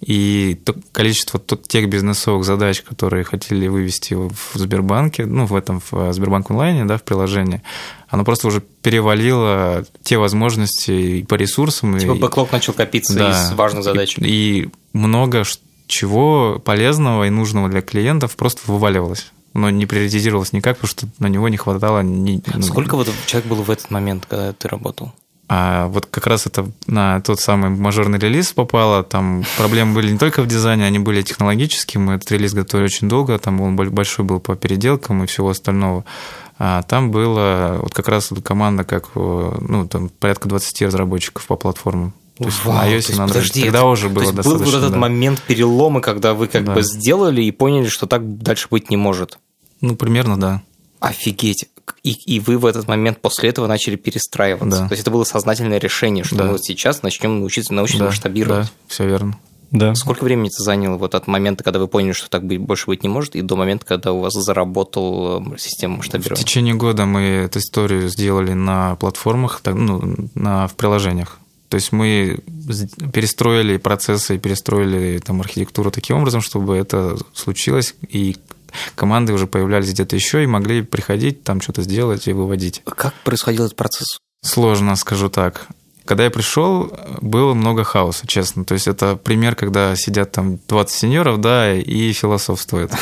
И то количество тех бизнесовых задач, которые хотели вывести в Сбербанке, ну, в этом, в Сбербанк онлайне, да, в приложении, оно просто уже перевалило те возможности по ресурсам. Типа бэклог начал копиться да, из важных задач. И, и много чего полезного и нужного для клиентов просто вываливалось но не приоритизировалось никак, потому что на него не хватало... Ни, ну, Сколько вот человек было в этот момент, когда ты работал? А вот как раз это на тот самый мажорный релиз попало. Там проблемы были не только в дизайне, они были технологические. Мы этот релиз готовили очень долго. Там он большой был по переделкам и всего остального. А там было вот как раз команда, как ну, там порядка 20 разработчиков по платформам. То есть Вау, на iOS и на Android. Подожди, Тогда это, уже было то есть достаточно. Был вот этот да. момент перелома, когда вы как да. бы сделали и поняли, что так дальше быть не может. Ну, примерно, да. Офигеть и, и вы в этот момент после этого начали перестраиваться. Да. То есть это было сознательное решение, что да. мы вот сейчас начнем научиться, научиться да. масштабировать. Да, все верно. Да. Сколько времени это заняло вот от момента, когда вы поняли, что так больше быть не может, и до момента, когда у вас заработал э, система масштабирования? В течение года мы эту историю сделали на платформах, ну, на, в приложениях. То есть мы перестроили процессы перестроили там архитектуру таким образом, чтобы это случилось, и команды уже появлялись где-то еще и могли приходить, там что-то сделать и выводить. Как происходил этот процесс? Сложно, скажу так. Когда я пришел, было много хаоса, честно. То есть это пример, когда сидят там 20 сеньоров, да, и философствуют.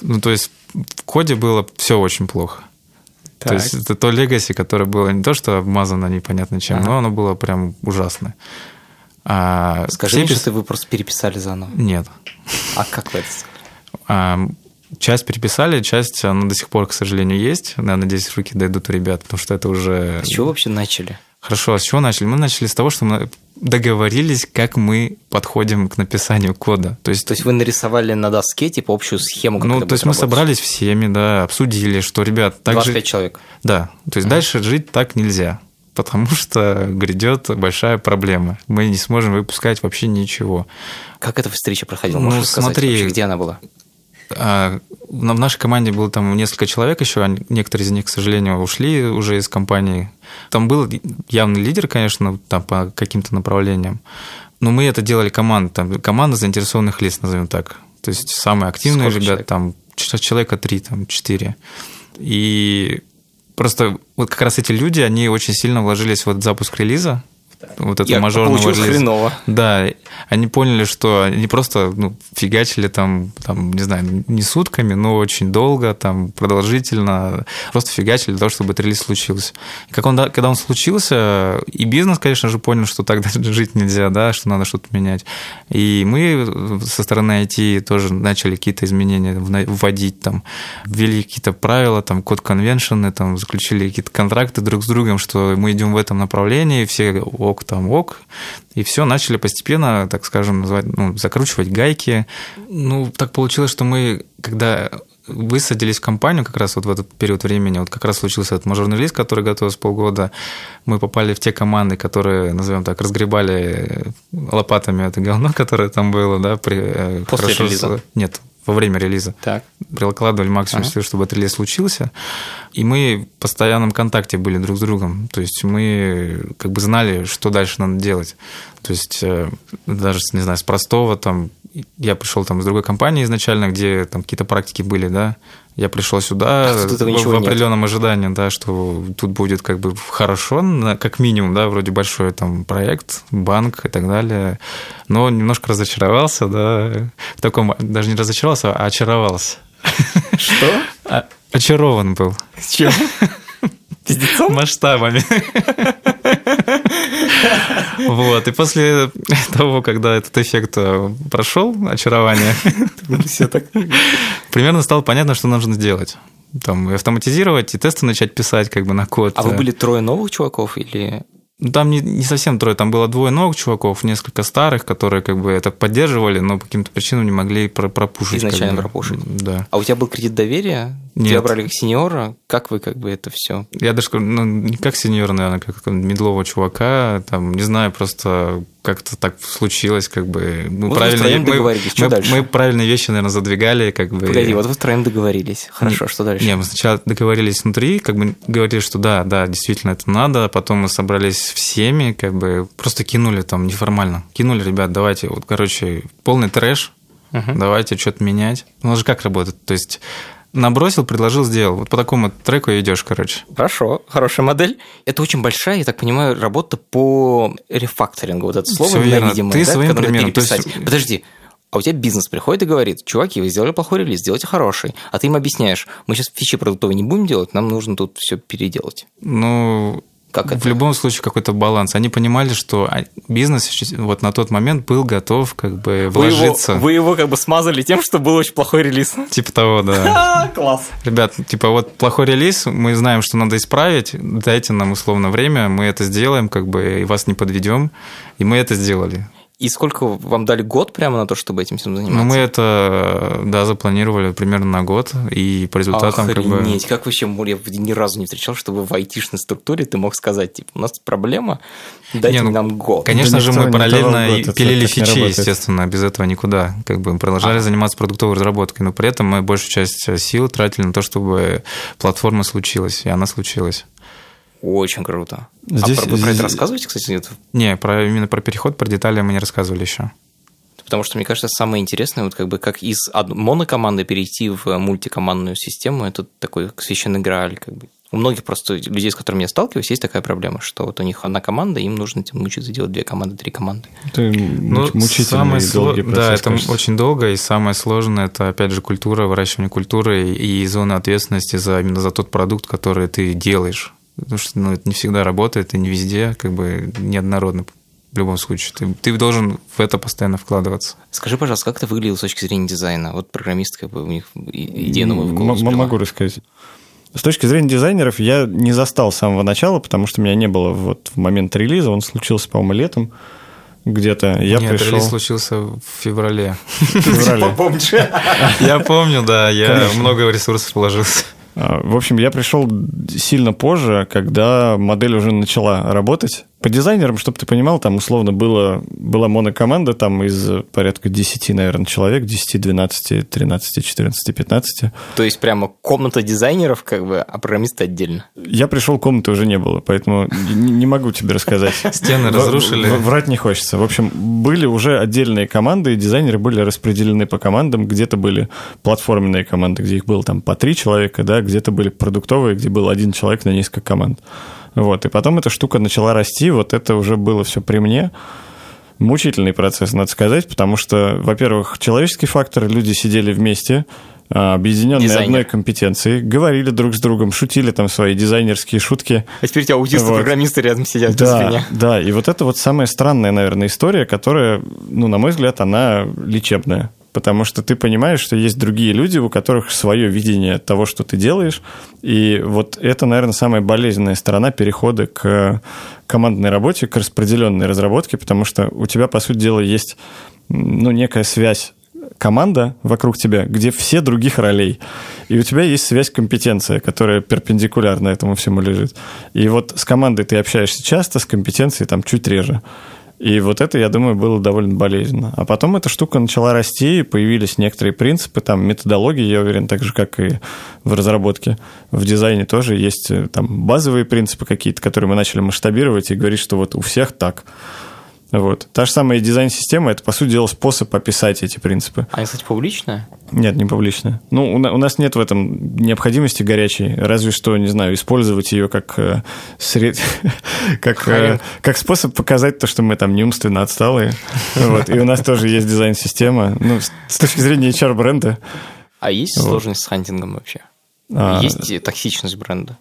Ну, то есть в коде было все очень плохо. Так. То есть это то легаси, которое было не то, что обмазано непонятно чем, ага. но оно было прям ужасное. А Скажи мне, что вы просто переписали заново. Нет. А как вы это сделали? Часть переписали, часть, она до сих пор, к сожалению, есть. Я надеюсь, руки дойдут у ребят, потому что это уже... С чего вообще начали? Хорошо, а с чего начали? Мы начали с того, что мы договорились, как мы подходим к написанию кода. То есть, то есть вы нарисовали на доске типа общую схему, как Ну, то есть мы собрались всеми, да, обсудили, что, ребят, так 25 же... человек. Да, то есть mm. дальше жить так нельзя, потому что грядет большая проблема. Мы не сможем выпускать вообще ничего. Как эта встреча проходила? Ну, Можешь смотри, вообще, где она была? А, в нашей команде было там несколько человек еще, некоторые из них, к сожалению, ушли уже из компании. Там был явный лидер, конечно, там по каким-то направлениям. Но мы это делали команда, там, команда заинтересованных лиц, назовем так. То есть самые активные Сколько ребята, там человека три, там четыре. И просто вот как раз эти люди, они очень сильно вложились в этот запуск релиза, вот это мажорного релиза. Да, они поняли, что они просто ну, фигачили там, там, не знаю, не сутками, но очень долго, там, продолжительно, просто фигачили для того, чтобы этот релиз случился. И как он, когда он случился, и бизнес, конечно же, понял, что так жить нельзя, да, что надо что-то менять. И мы со стороны IT тоже начали какие-то изменения вводить, там, ввели какие-то правила, там, код конвеншены, там, заключили какие-то контракты друг с другом, что мы идем в этом направлении, все ок, там ок, и все, начали постепенно, так скажем, называть, ну, закручивать гайки. Ну, так получилось, что мы, когда высадились в компанию как раз вот в этот период времени, вот как раз случился этот мажорный лист, который готовился полгода, мы попали в те команды, которые, назовем так, разгребали лопатами это говно, которое там было, да, при, э, После хорошо... релиза? Нет, во время релиза. Так. Прикладывали максимум Ага. сил, чтобы этот релиз случился. И мы в постоянном контакте были друг с другом. То есть мы как бы знали, что дальше надо делать. То есть э, даже, не знаю, с простого там... Я пришел там из другой компании изначально, где там какие-то практики были, да. Я пришел сюда А в, в нет. определенном ожидании, да, что тут будет как бы хорошо, как минимум, да, вроде большой там проект, банк и так далее. Но немножко разочаровался, да, в таком, даже не разочаровался, а очаровался. Что? А- очарован был С чем? Пиздецом? масштабами. Вот, и после того, когда этот эффект э, прошел, очарование, примерно стало понятно, что нужно сделать. Там и автоматизировать, и тесты начать писать как бы на код. А вы были трое новых чуваков или... Ну, Там не, не совсем трое, там было двое новых чуваков, несколько старых, которые как бы это поддерживали, но по каким-то причинам не могли про- пропушить. как Изначально бы. пропушить. Да. А у тебя был кредит доверия? Нет. Тебя брали как сеньора? Как вы как бы это все? Я даже ну, не как сеньор, наверное, как медлового чувака, там, не знаю, просто как-то так случилось, как бы мы Вот вы правильно, втроем мы, мы- дальше? мы правильные вещи, наверное, задвигали, как бы. Погоди, вот вы втроем договорились. Хорошо, Не- что дальше? Не, мы сначала договорились внутри, как бы говорили, что да, да, действительно это надо, потом мы собрались всеми, как бы просто кинули там неформально. Кинули, ребят, давайте, вот, короче, полный трэш, Мгм. давайте что-то менять. У нас же как работает? То есть набросил, предложил, сделал. Вот по такому треку идешь, короче. Хорошо, хорошая модель. Это очень большая, я так понимаю, работа по рефакторингу. Вот это слово Всё верно. Ты да, своим примером, то есть-. Подожди, а у тебя бизнес приходит и говорит, чуваки, вы сделали плохой релиз, сделайте хороший. А ты им объясняешь, мы сейчас фичи продуктовые не будем делать, нам нужно тут все переделать. Ну, Как в это? любом случае какой-то баланс. Они понимали, что а, бизнес вот на тот момент был готов как бы Вы его, вложиться. вы его как бы смазали тем, что был очень плохой релиз. Типа того, да. Класс. Ребят, типа вот плохой релиз, мы знаем, что надо исправить, дайте нам условно время, мы это сделаем, как бы и вас не подведем, и мы это сделали. И сколько вам дали год прямо на то, чтобы этим всем заниматься? Но мы это, да, запланировали примерно на год, и по результатам как бы... Охренеть, как вообще я ни разу не встречал, чтобы в айтишной структуре ты мог сказать, типа, у нас проблема, дайте Не, ну, нам год. Конечно Да же, мы параллельно год, пилили фичи, естественно, без этого никуда. Как бы мы продолжали А. заниматься продуктовой разработкой, но при этом мы большую часть сил тратили на то, чтобы платформа случилась, и она случилась. Очень круто. Здесь- а про, вы про это рассказываете, кстати, нет? Не, про, именно про переход, про детали мы не рассказывали еще. Потому что, мне кажется, самое интересное, вот как бы как из монокоманды перейти в мультикомандную систему, это такой священный грааль. Как бы. У многих просто людей, с которыми я сталкиваюсь, есть такая проблема, что вот у них одна команда, им нужно этим мучиться делать две команды, три команды. Это муч- мучительный самое и сло- долгий процесс, Да, это кажется. очень долго, и самое сложное это, опять же, культура, выращивание культуры и и зона ответственности за именно за тот продукт, который ты делаешь. Потому что ну, это не всегда работает, и не везде, как бы неоднородно в любом случае. Ты, ты должен в это постоянно вкладываться. Скажи, пожалуйста, как это выглядело с точки зрения дизайна? Вот программист, как бы у них идея новая в голову м-. Могу рассказать. С точки зрения дизайнеров я не застал с самого начала, потому что меня не было вот в момент релиза. Он случился, по-моему, летом где-то. Я Нет, пришел релиз случился в феврале. в феврале. Я помню, да, я много ресурсов вложился. А, В общем, я пришел сильно позже, когда модель уже начала работать. По дизайнерам, чтобы ты понимал, там условно было, была монокоманда там из порядка 10, наверное, человек, 10, 12, 13, 14, 15. То есть прямо комната дизайнеров, как бы, а программисты отдельно. Я пришел, комнаты уже не было, поэтому не могу тебе рассказать. Стены разрушили. Врать не хочется. В общем, были уже отдельные команды, и дизайнеры были распределены по командам. Где-то были платформенные команды, где их было там по три человека, да, где-то были продуктовые, где был один человек на несколько команд. Вот. И потом эта штука начала расти, вот это уже было все при мне. Мучительный процесс, надо сказать, потому что, во-первых, человеческий фактор, люди сидели вместе, а, объединенные Дизайнер. одной компетенцией, говорили друг с другом, шутили там свои дизайнерские шутки, А теперь у тебя аутисты-программисты рядом сидят без да, меня. да, и вот это вот самая странная, наверное, история, которая, ну, на мой взгляд, она лечебная. Потому что ты понимаешь, что есть другие люди, у которых свое видение того, что ты делаешь. И вот это, наверное, самая болезненная сторона перехода к командной работе, к распределенной разработке, потому что у тебя, по сути дела, есть ну, некая связь команда вокруг тебя, где все других ролей. И у тебя есть связь компетенция, которая перпендикулярно этому всему лежит. И вот с командой ты общаешься часто, с компетенцией там чуть реже. И вот это, я думаю, было довольно болезненно. А потом эта штука начала расти, появились некоторые принципы, там методологии, я уверен, так же, как и в разработке. В дизайне тоже есть э, там базовые принципы какие-то, которые мы начали масштабировать и говорить, что вот у всех так. Вот. Та же самая дизайн-система – это, по сути дела, способ описать эти принципы. Они, кстати, публичная? Нет, не публичная. Ну, у, у нас нет в этом необходимости горячей, разве что, не знаю, использовать ее как, э, сред- как, э, как способ показать то, что мы там не умственно отсталые. Вот. И у нас тоже есть дизайн-система. Ну, с- точки зрения HR-бренда, А есть сложность с хантингом вообще? А. Есть токсичность бренда?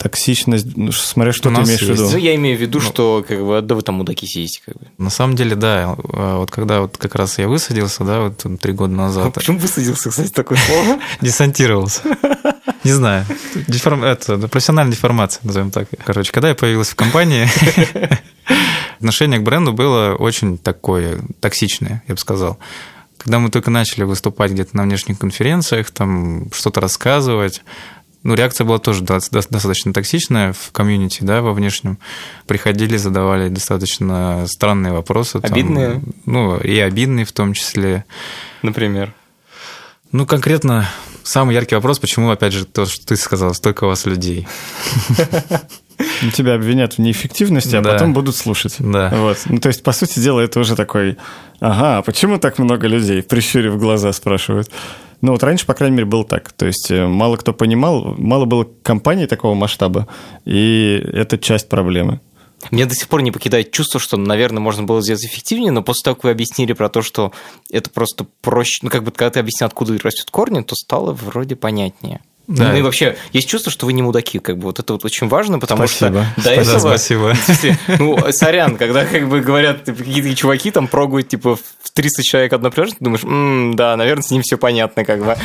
Токсичность, ну, смотря что У ты нас имеешь в виду. Ну, я имею в виду, что как бы, да вы там мудаки сидите. Как бы. На самом деле, да. э, Вот когда вот как раз я высадился, да, вот три года назад, Почему высадился, кстати, такое слово? десантировался. Не знаю. Деформ... Это профессиональная деформация, назовем так. Короче, когда я появился в компании, отношение к бренду было очень такое токсичное, я бы сказал. Когда мы только начали выступать где-то на внешних конференциях, там что-то рассказывать, ну, реакция была тоже до- до- достаточно токсичная в комьюнити, да, во внешнем. Приходили, задавали достаточно странные вопросы. там, Обидные? ну, и обидные в том числе. Например. Ну, конкретно самый яркий вопрос, почему, опять же, то, что ты сказал, столько у вас людей. Тебя обвинят в неэффективности, а Да. потом будут слушать. Да. Вот. Ну, то есть, по сути дела, это уже такой, ага, а почему так много людей? Прищурив глаза спрашивают. Ну, вот раньше, по крайней мере, было так. То есть, э, мало кто понимал, мало было компаний такого масштаба, и это часть проблемы. Мне до сих пор не покидает чувство, что, наверное, можно было сделать эффективнее, но после того, как вы объяснили про то, что это просто проще, ну, как бы, когда ты объяснил, откуда растет корни, то стало вроде понятнее. Да. Ну и вообще, есть чувство, что вы не мудаки, как бы вот это вот очень важно, потому Спасибо. что до Да, этого... спасибо. Смысле, ну, сорян, когда как бы говорят, типа, какие-то чуваки там прогуют, типа, в 300 человек одно ты думаешь, «М, да, наверное, с ним все понятно, как бы.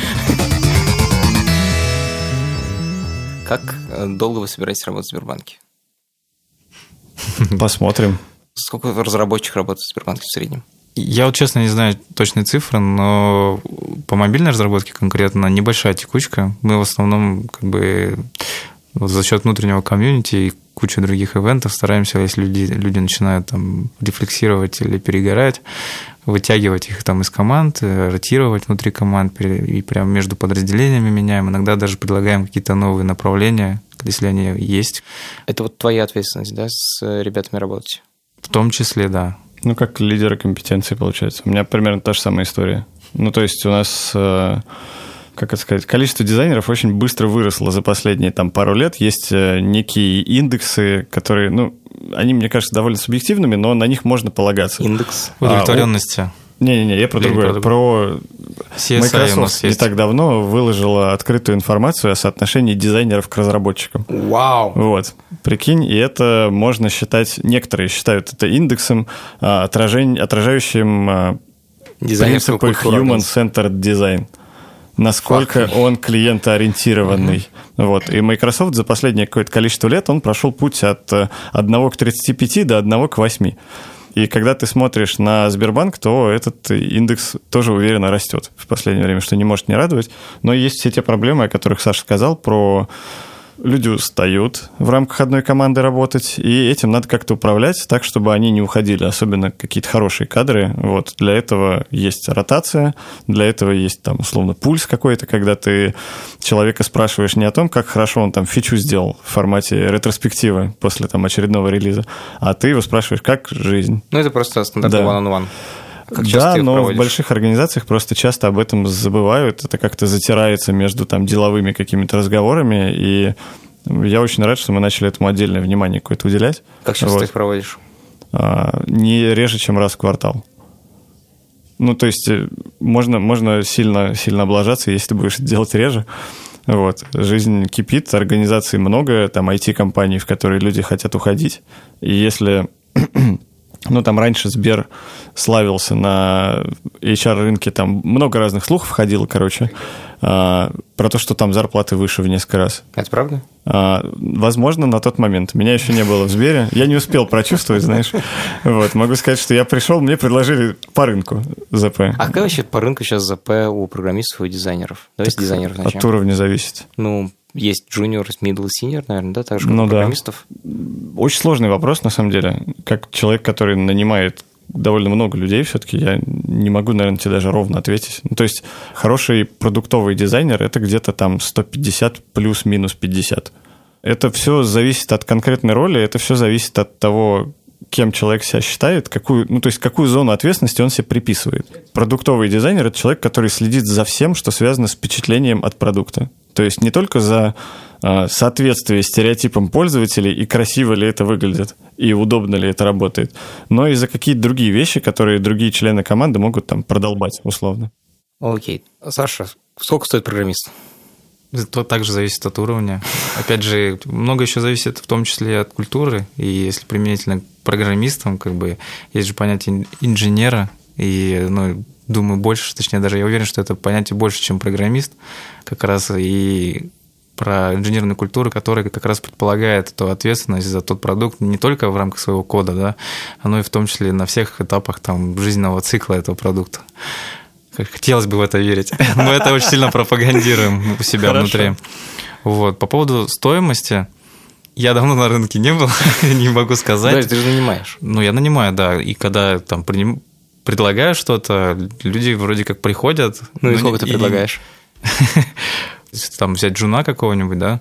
Как э, долго вы собираетесь работать в Сбербанке? Посмотрим. Сколько разработчиков работает в Сбербанке в среднем? Я вот честно не знаю точные цифры, но по мобильной разработке конкретно небольшая текучка. Мы в основном как бы за счет внутреннего комьюнити и кучи других ивентов стараемся, если люди, люди начинают там рефлексировать или перегорать, вытягивать их там из команд, э, ротировать внутри команд и прям между подразделениями меняем. Иногда даже предлагаем какие-то новые направления, если они есть. Это вот твоя ответственность, да, с ребятами работать? В том числе, да. Ну, как лидеры компетенции, получается. У меня примерно та же самая история. Ну, то есть у нас, э, как это сказать, количество дизайнеров очень быстро выросло за последние там пару лет. Есть э, некие индексы, которые, ну, они, мне кажется, довольно субъективными, но на них можно полагаться. Индекс. Удовлетворенности. Не-не-не, я про Или другое. про Про CSI Microsoft не так давно выложила открытую информацию о соотношении дизайнеров к разработчикам. Вау! Вот, прикинь, и это можно считать, некоторые считают это индексом, а, отражень- отражающим а, принципы human-centered design. Насколько он клиентоориентированный. Вот. И Microsoft за последнее какое-то количество лет он прошел путь от э, 1 к 35 до 1 к 8. И когда ты смотришь на Сбербанк, то этот индекс тоже уверенно растет в последнее время, что не может не радовать. Но есть все те проблемы, о которых Саша сказал, про люди устают в рамках одной команды работать, и этим надо как-то управлять так, чтобы они не уходили, особенно какие-то хорошие кадры. Вот для этого есть ротация, для этого есть там условно пульс какой-то, когда ты человека спрашиваешь не о том, как хорошо он там фичу сделал в формате ретроспективы после там очередного релиза, а ты его спрашиваешь, как жизнь. Ну, это просто стандартный Да. one-on-one. Как да, но проводишь? в больших организациях просто часто об этом забывают. Это как-то затирается между там деловыми какими-то разговорами. И я очень рад, что мы начали этому отдельное внимание какое-то уделять. Как часто Вот. ты их проводишь? А, не реже, чем раз в квартал. Ну, то есть э, можно, можно сильно, сильно облажаться, если ты будешь это делать реже. Вот. Жизнь кипит, организаций много, там IT-компаний, в которые люди хотят уходить. И если ну, там раньше Сбер славился на HR-рынке, там много разных слухов ходило, короче, а, про то, что там зарплаты выше в несколько раз. Это правда? А, возможно, на тот момент. Меня еще не было в Сбере. Я не успел прочувствовать, знаешь. Вот. Могу сказать, что я пришел, мне предложили по рынку ЗП. А какая вообще по рынку сейчас ЗП у программистов и у дизайнеров? Давайте с дизайнеров начнем. От уровня зависит. Ну, есть junior, middle, senior, наверное, да, так же, как Ну у да. программистов. Очень сложный вопрос, на самом деле. Как человек, который нанимает довольно много людей, все-таки я не могу, наверное, тебе даже ровно ответить. Ну, то есть хороший продуктовый дизайнер – это где-то там 150 плюс-минус 50. Это все зависит от конкретной роли, это все зависит от того, кем человек себя считает, какую, ну, то есть какую зону ответственности он себе приписывает. Продуктовый дизайнер – это человек, который следит за всем, что связано с впечатлением от продукта. То есть не только за а, соответствие стереотипам пользователей и красиво ли это выглядит, и удобно ли это работает, но и за какие-то другие вещи, которые другие члены команды могут там продолбать условно. Окей. Саша, сколько стоит программист? Это также зависит от уровня. Опять же, много еще зависит в том числе от культуры. И если применительно к программистам, как бы есть же понятие ин- инженера, и, ну, думаю, больше, точнее, даже я уверен, что это понятие больше, чем программист, как раз и про инженерную культуру, которая как раз предполагает эту ответственность за тот продукт не только в рамках своего кода, да, но и в том числе на всех этапах там, жизненного цикла этого продукта. Хотелось бы в это верить. Мы это очень сильно пропагандируем у себя Хорошо. внутри. Вот. По поводу стоимости, я давно на рынке не был, не могу сказать. Подожди, ты же нанимаешь. Ну, я нанимаю, да. И когда там приним- предлагаю что-то, люди вроде как приходят. Ну и но сколько не- ты предлагаешь? Если там взять джуна какого-нибудь, да,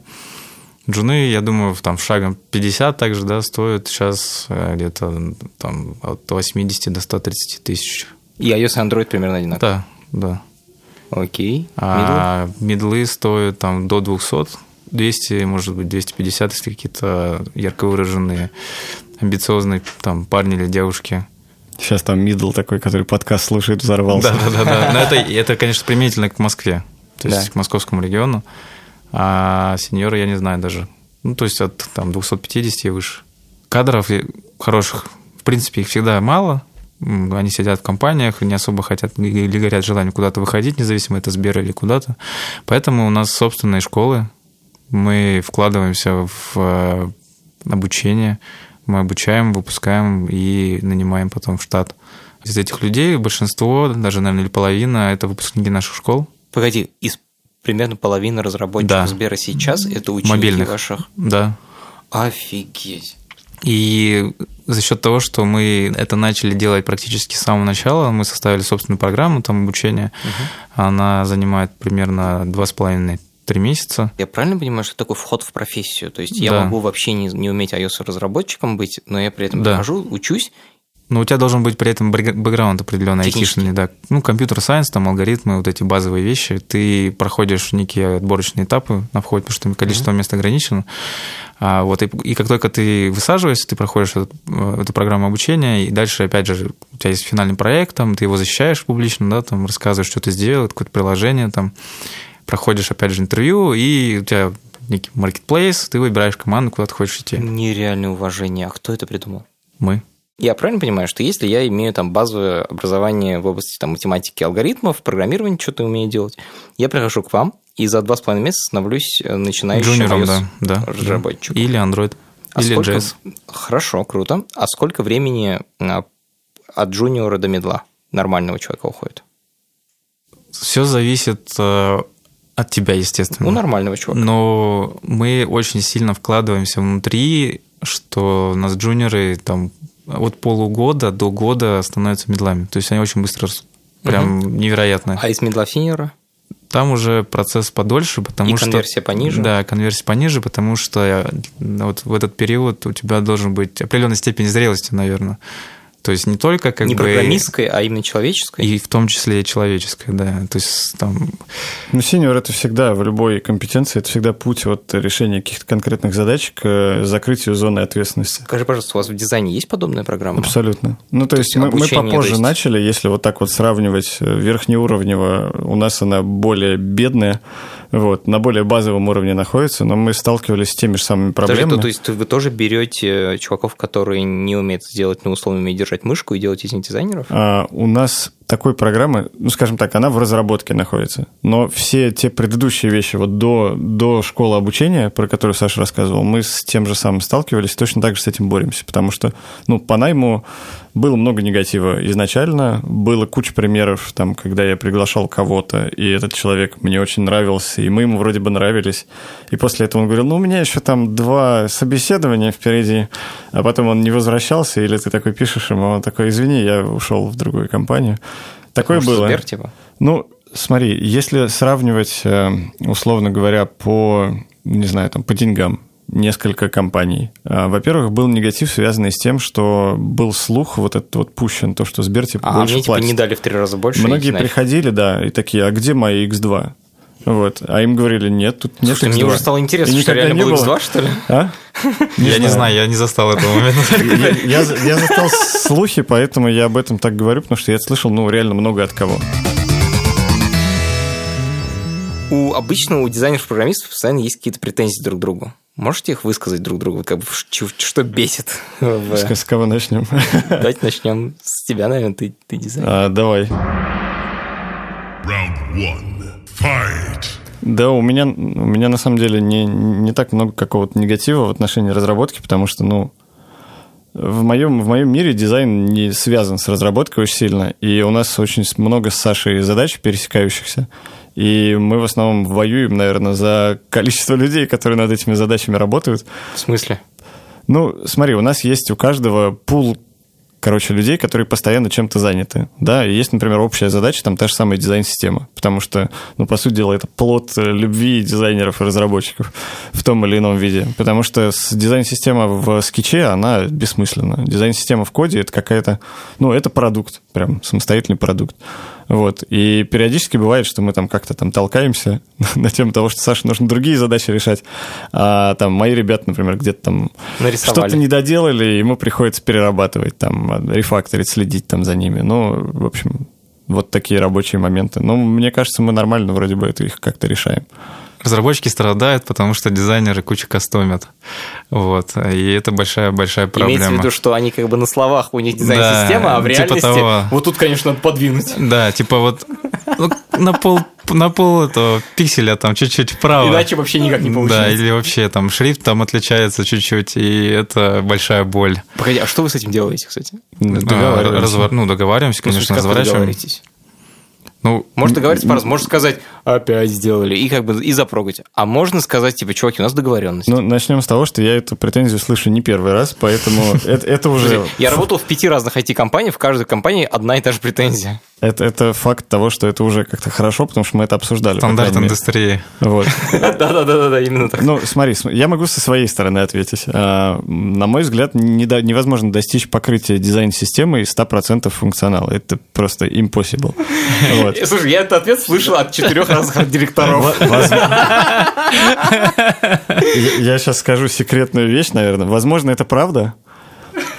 Джуны, я думаю, там шагом 50 также, да, стоят сейчас э, где-то там от 80 до 130 тысяч. И iOS и Android примерно одинаково. Да, да. Окей. А медлы стоят там до 200, 200, может быть, 250, если какие-то ярко выраженные, амбициозные там парни или девушки. Сейчас там мидл такой, который подкаст слушает, взорвался. Да, да, да. Но это, это, конечно, применительно к Москве, то есть Да. к московскому региону. А сеньоры я не знаю даже. Ну, то есть от там 250 и выше. Кадров хороших, в принципе, их всегда мало. Они сидят в компаниях, не особо хотят или горят желанием куда-то выходить, независимо это Сбер или куда-то. Поэтому у нас собственные школы. Мы вкладываемся в э, обучение, мы обучаем, выпускаем и нанимаем потом в штат. Из этих людей большинство, даже, наверное, или половина, это выпускники наших школ. Погоди, из примерно половины разработчиков Да. Сбера сейчас это ученики Мобильных. ваших. Да. Офигеть. И за счет того, что мы это начали делать практически с самого начала, мы составили собственную программу там обучения. Она занимает примерно два с половиной три месяца. Я правильно понимаю, что это такой вход в профессию? То есть я Да. могу вообще не, не уметь iOS-разработчиком быть, но я при этом Да. прихожу, учусь, Но у тебя должен быть при этом бэк- бэкграунд определенный, айтишный, да. Ну, компьютер-сайенс, там, алгоритмы, вот эти базовые вещи. Ты проходишь некие отборочные этапы на вход, потому что количество мест ограничено. А, вот, и, и как только ты высаживаешься, ты проходишь эту, э, эту программу обучения, и дальше, опять же, у тебя есть финальный проект, там, ты его защищаешь публично, да, там, рассказываешь, что ты сделал, какое-то приложение, там, проходишь, опять же, интервью, и у тебя некий маркетплейс, ты выбираешь команду, куда ты хочешь идти. нереальное уважение. А кто это придумал? Мы. Я правильно понимаю, что если я имею там базовое образование в области там, математики, алгоритмов, программирования, что-то умею делать, я прихожу к вам и за два с половиной месяца становлюсь э, начинающим Джуниором, iOS да, да. разработчиком. Или Android, А или сколько- JS. Хорошо, круто. А сколько времени а, от джуниора до медла нормального человека уходит? Все зависит э, от тебя, естественно. У нормального чувака. Но мы очень сильно вкладываемся внутри, что у нас джуниоры там от полугода до года становятся медлами. То есть они очень быстро растут. Прям невероятно. А из медла в синьора? Там уже процесс подольше, потому И что... конверсия пониже? Да, конверсия пониже, потому что э, вот в этот период у тебя должен быть определенная степень зрелости, наверное. То есть не только как Не бы... программистской, а именно человеческой? И в том числе и человеческое, да. То есть там Ну, синьор это всегда в любой компетенции, это всегда путь от решения каких-то конкретных задач к э, закрытию зоны ответственности. Скажи, пожалуйста, у вас в дизайне есть подобная программа? Абсолютно. Ну, то, есть, есть мы, мы попозже то есть- начали, если вот так вот сравнивать э, верхнеуровнево, у нас она более бедная, вот, на более базовом уровне находится, но мы сталкивались с теми же самыми проблемами. то, то есть вы тоже берете чуваков, которые не умеют сделать, ну, условно, умеют держать мышку и делать из них дизайнеров? А, у нас такой программы, ну, скажем так, она в разработке находится. Но все те предыдущие вещи, вот до, до школы обучения, про которую Саша рассказывал, мы с тем же самым сталкивались, точно так же с этим боремся. Потому что, ну, по найму было много негатива изначально, было куча примеров, там, когда я приглашал кого-то, и этот человек мне очень нравился, и мы ему вроде бы нравились. И после этого он говорил, ну, у меня еще там два собеседования впереди, а потом он не возвращался, или ты такой пишешь ему, он такой, извини, я ушел в другую компанию. Такое Может, было. Сбер, типа? Ну, смотри, если сравнивать, э, условно говоря, по, не знаю, там, по деньгам, несколько компаний. А, Во-первых, был негатив, связанный с тем, что был слух, вот этот вот пущен, то, что Сбер типа А больше мне типа платит. не дали в три раза больше. Многие приходили, да, и такие, а где мои X2? Вот. А им говорили, нет, тут нет Слушай, мне X2». уже стало интересно, И что реально не был было. X2, что ли? А? Я не знаю, я не застал этого момента. Я, я, я застал слухи, поэтому я об этом так говорю, потому что я слышал, ну, реально много от кого. У обычно у дизайнеров-программистов постоянно есть какие-то претензии друг к другу. Можете их высказать друг другу? Как бы, что бесит? С, с кого начнем? Давайте начнем с тебя, наверное, ты, ты дизайнер. А, давай. Round one. Fight. Да, у меня, у меня на самом деле не, не так много какого-то негатива в отношении разработки, потому что, ну, в моем, в моем мире дизайн не связан с разработкой очень сильно, и у нас очень много с Сашей задач пересекающихся, и мы в основном воюем, наверное, за количество людей, которые над этими задачами работают. В смысле? Ну, смотри, у нас есть у каждого пул, короче, людей, которые постоянно чем-то заняты. Да, и есть, например, общая задача, там та же самая дизайн-система, потому что, ну, по сути дела, это плод э, любви дизайнеров и разработчиков в том или ином виде. Потому что дизайн-система в скетче, она бессмысленна. Дизайн-система в коде — это какая-то, ну, это продукт, прям самостоятельный продукт. Вот. И периодически бывает, что мы там как-то там толкаемся на тему того, что Саше нужно другие задачи решать, а там мои ребята, например, где-то там что-то не доделали, и ему приходится перерабатывать, там, рефакторить, следить там за ними. Ну, в общем, вот такие рабочие моменты. Но мне кажется, мы нормально вроде бы это их как-то решаем. Разработчики страдают, потому что дизайнеры кучу кастомят. Вот. И это большая-большая проблема. Имеется в виду, что они как бы на словах у них дизайн-система, а в типа реальности того. вот тут, конечно, надо подвинуть. Да, типа вот ну, на пол на пол этого пикселя там чуть-чуть вправо. Иначе вообще никак не Да, получится. или вообще там шрифт там отличается чуть-чуть, и это большая боль. Погоди, а что вы с этим делаете, кстати? Договариваемся. Развар- Ну, договариваемся, смысле, конечно, как вы разворачиваем. Ну, Можно договориться по-разному. Можно сказать, опять сделали, и как бы и запрогать. А можно сказать, типа, чуваки, у нас договоренность. Ну, начнем с того, что я эту претензию слышу не первый раз, поэтому это, это уже... Я работал в пяти разных IT-компаниях, в каждой компании одна и та же претензия. Это, это факт того, что это уже как-то хорошо, потому что мы это обсуждали. стандарт индустрии. Вот. Да-да-да, именно так. Ну, смотри, см- я могу со своей стороны ответить. А, На мой взгляд, невозможно достичь покрытия дизайн-системы и 100% функционала. Это просто impossible. Э, Слушай, я этот ответ слышал от четырех разных директоров. Я сейчас скажу секретную вещь, наверное. Возможно, это правда.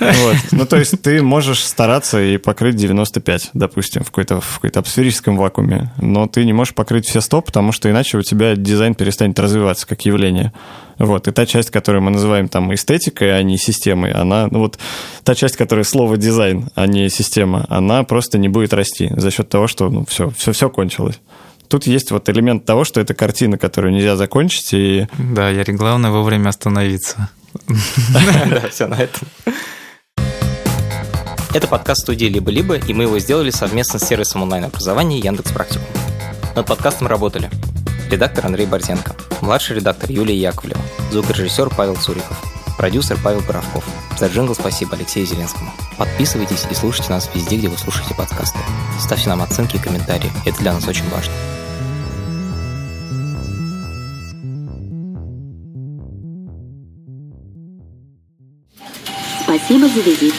Вот. Ну, то есть ты можешь стараться и покрыть 95, допустим, в какой-то в какой-то сферическом вакууме, но ты не можешь покрыть все 100, потому что иначе у тебя дизайн перестанет развиваться как явление. Вот. И та часть, которую мы называем там эстетикой, а не системой, она, ну вот, та часть, которая слово дизайн, а не система, она просто не будет расти за счет того, что, ну, все, все, все кончилось. Тут есть вот элемент того, что это картина, которую нельзя закончить, и Да, Яри, главное вовремя остановиться. Да, все на этом. Это подкаст студии «Либо-либо», и мы его сделали совместно с сервисом онлайн-образования Яндекс Практикум. Над подкастом работали редактор Андрей Борзенко, младший редактор Юлия Яковлева, звукорежиссер Павел Цуриков, продюсер Павел Боровков. За джингл спасибо Алексею Зеленскому. Подписывайтесь и слушайте нас везде, где вы слушаете подкасты. Ставьте нам оценки и комментарии, это для нас очень важно. Спасибо за визит.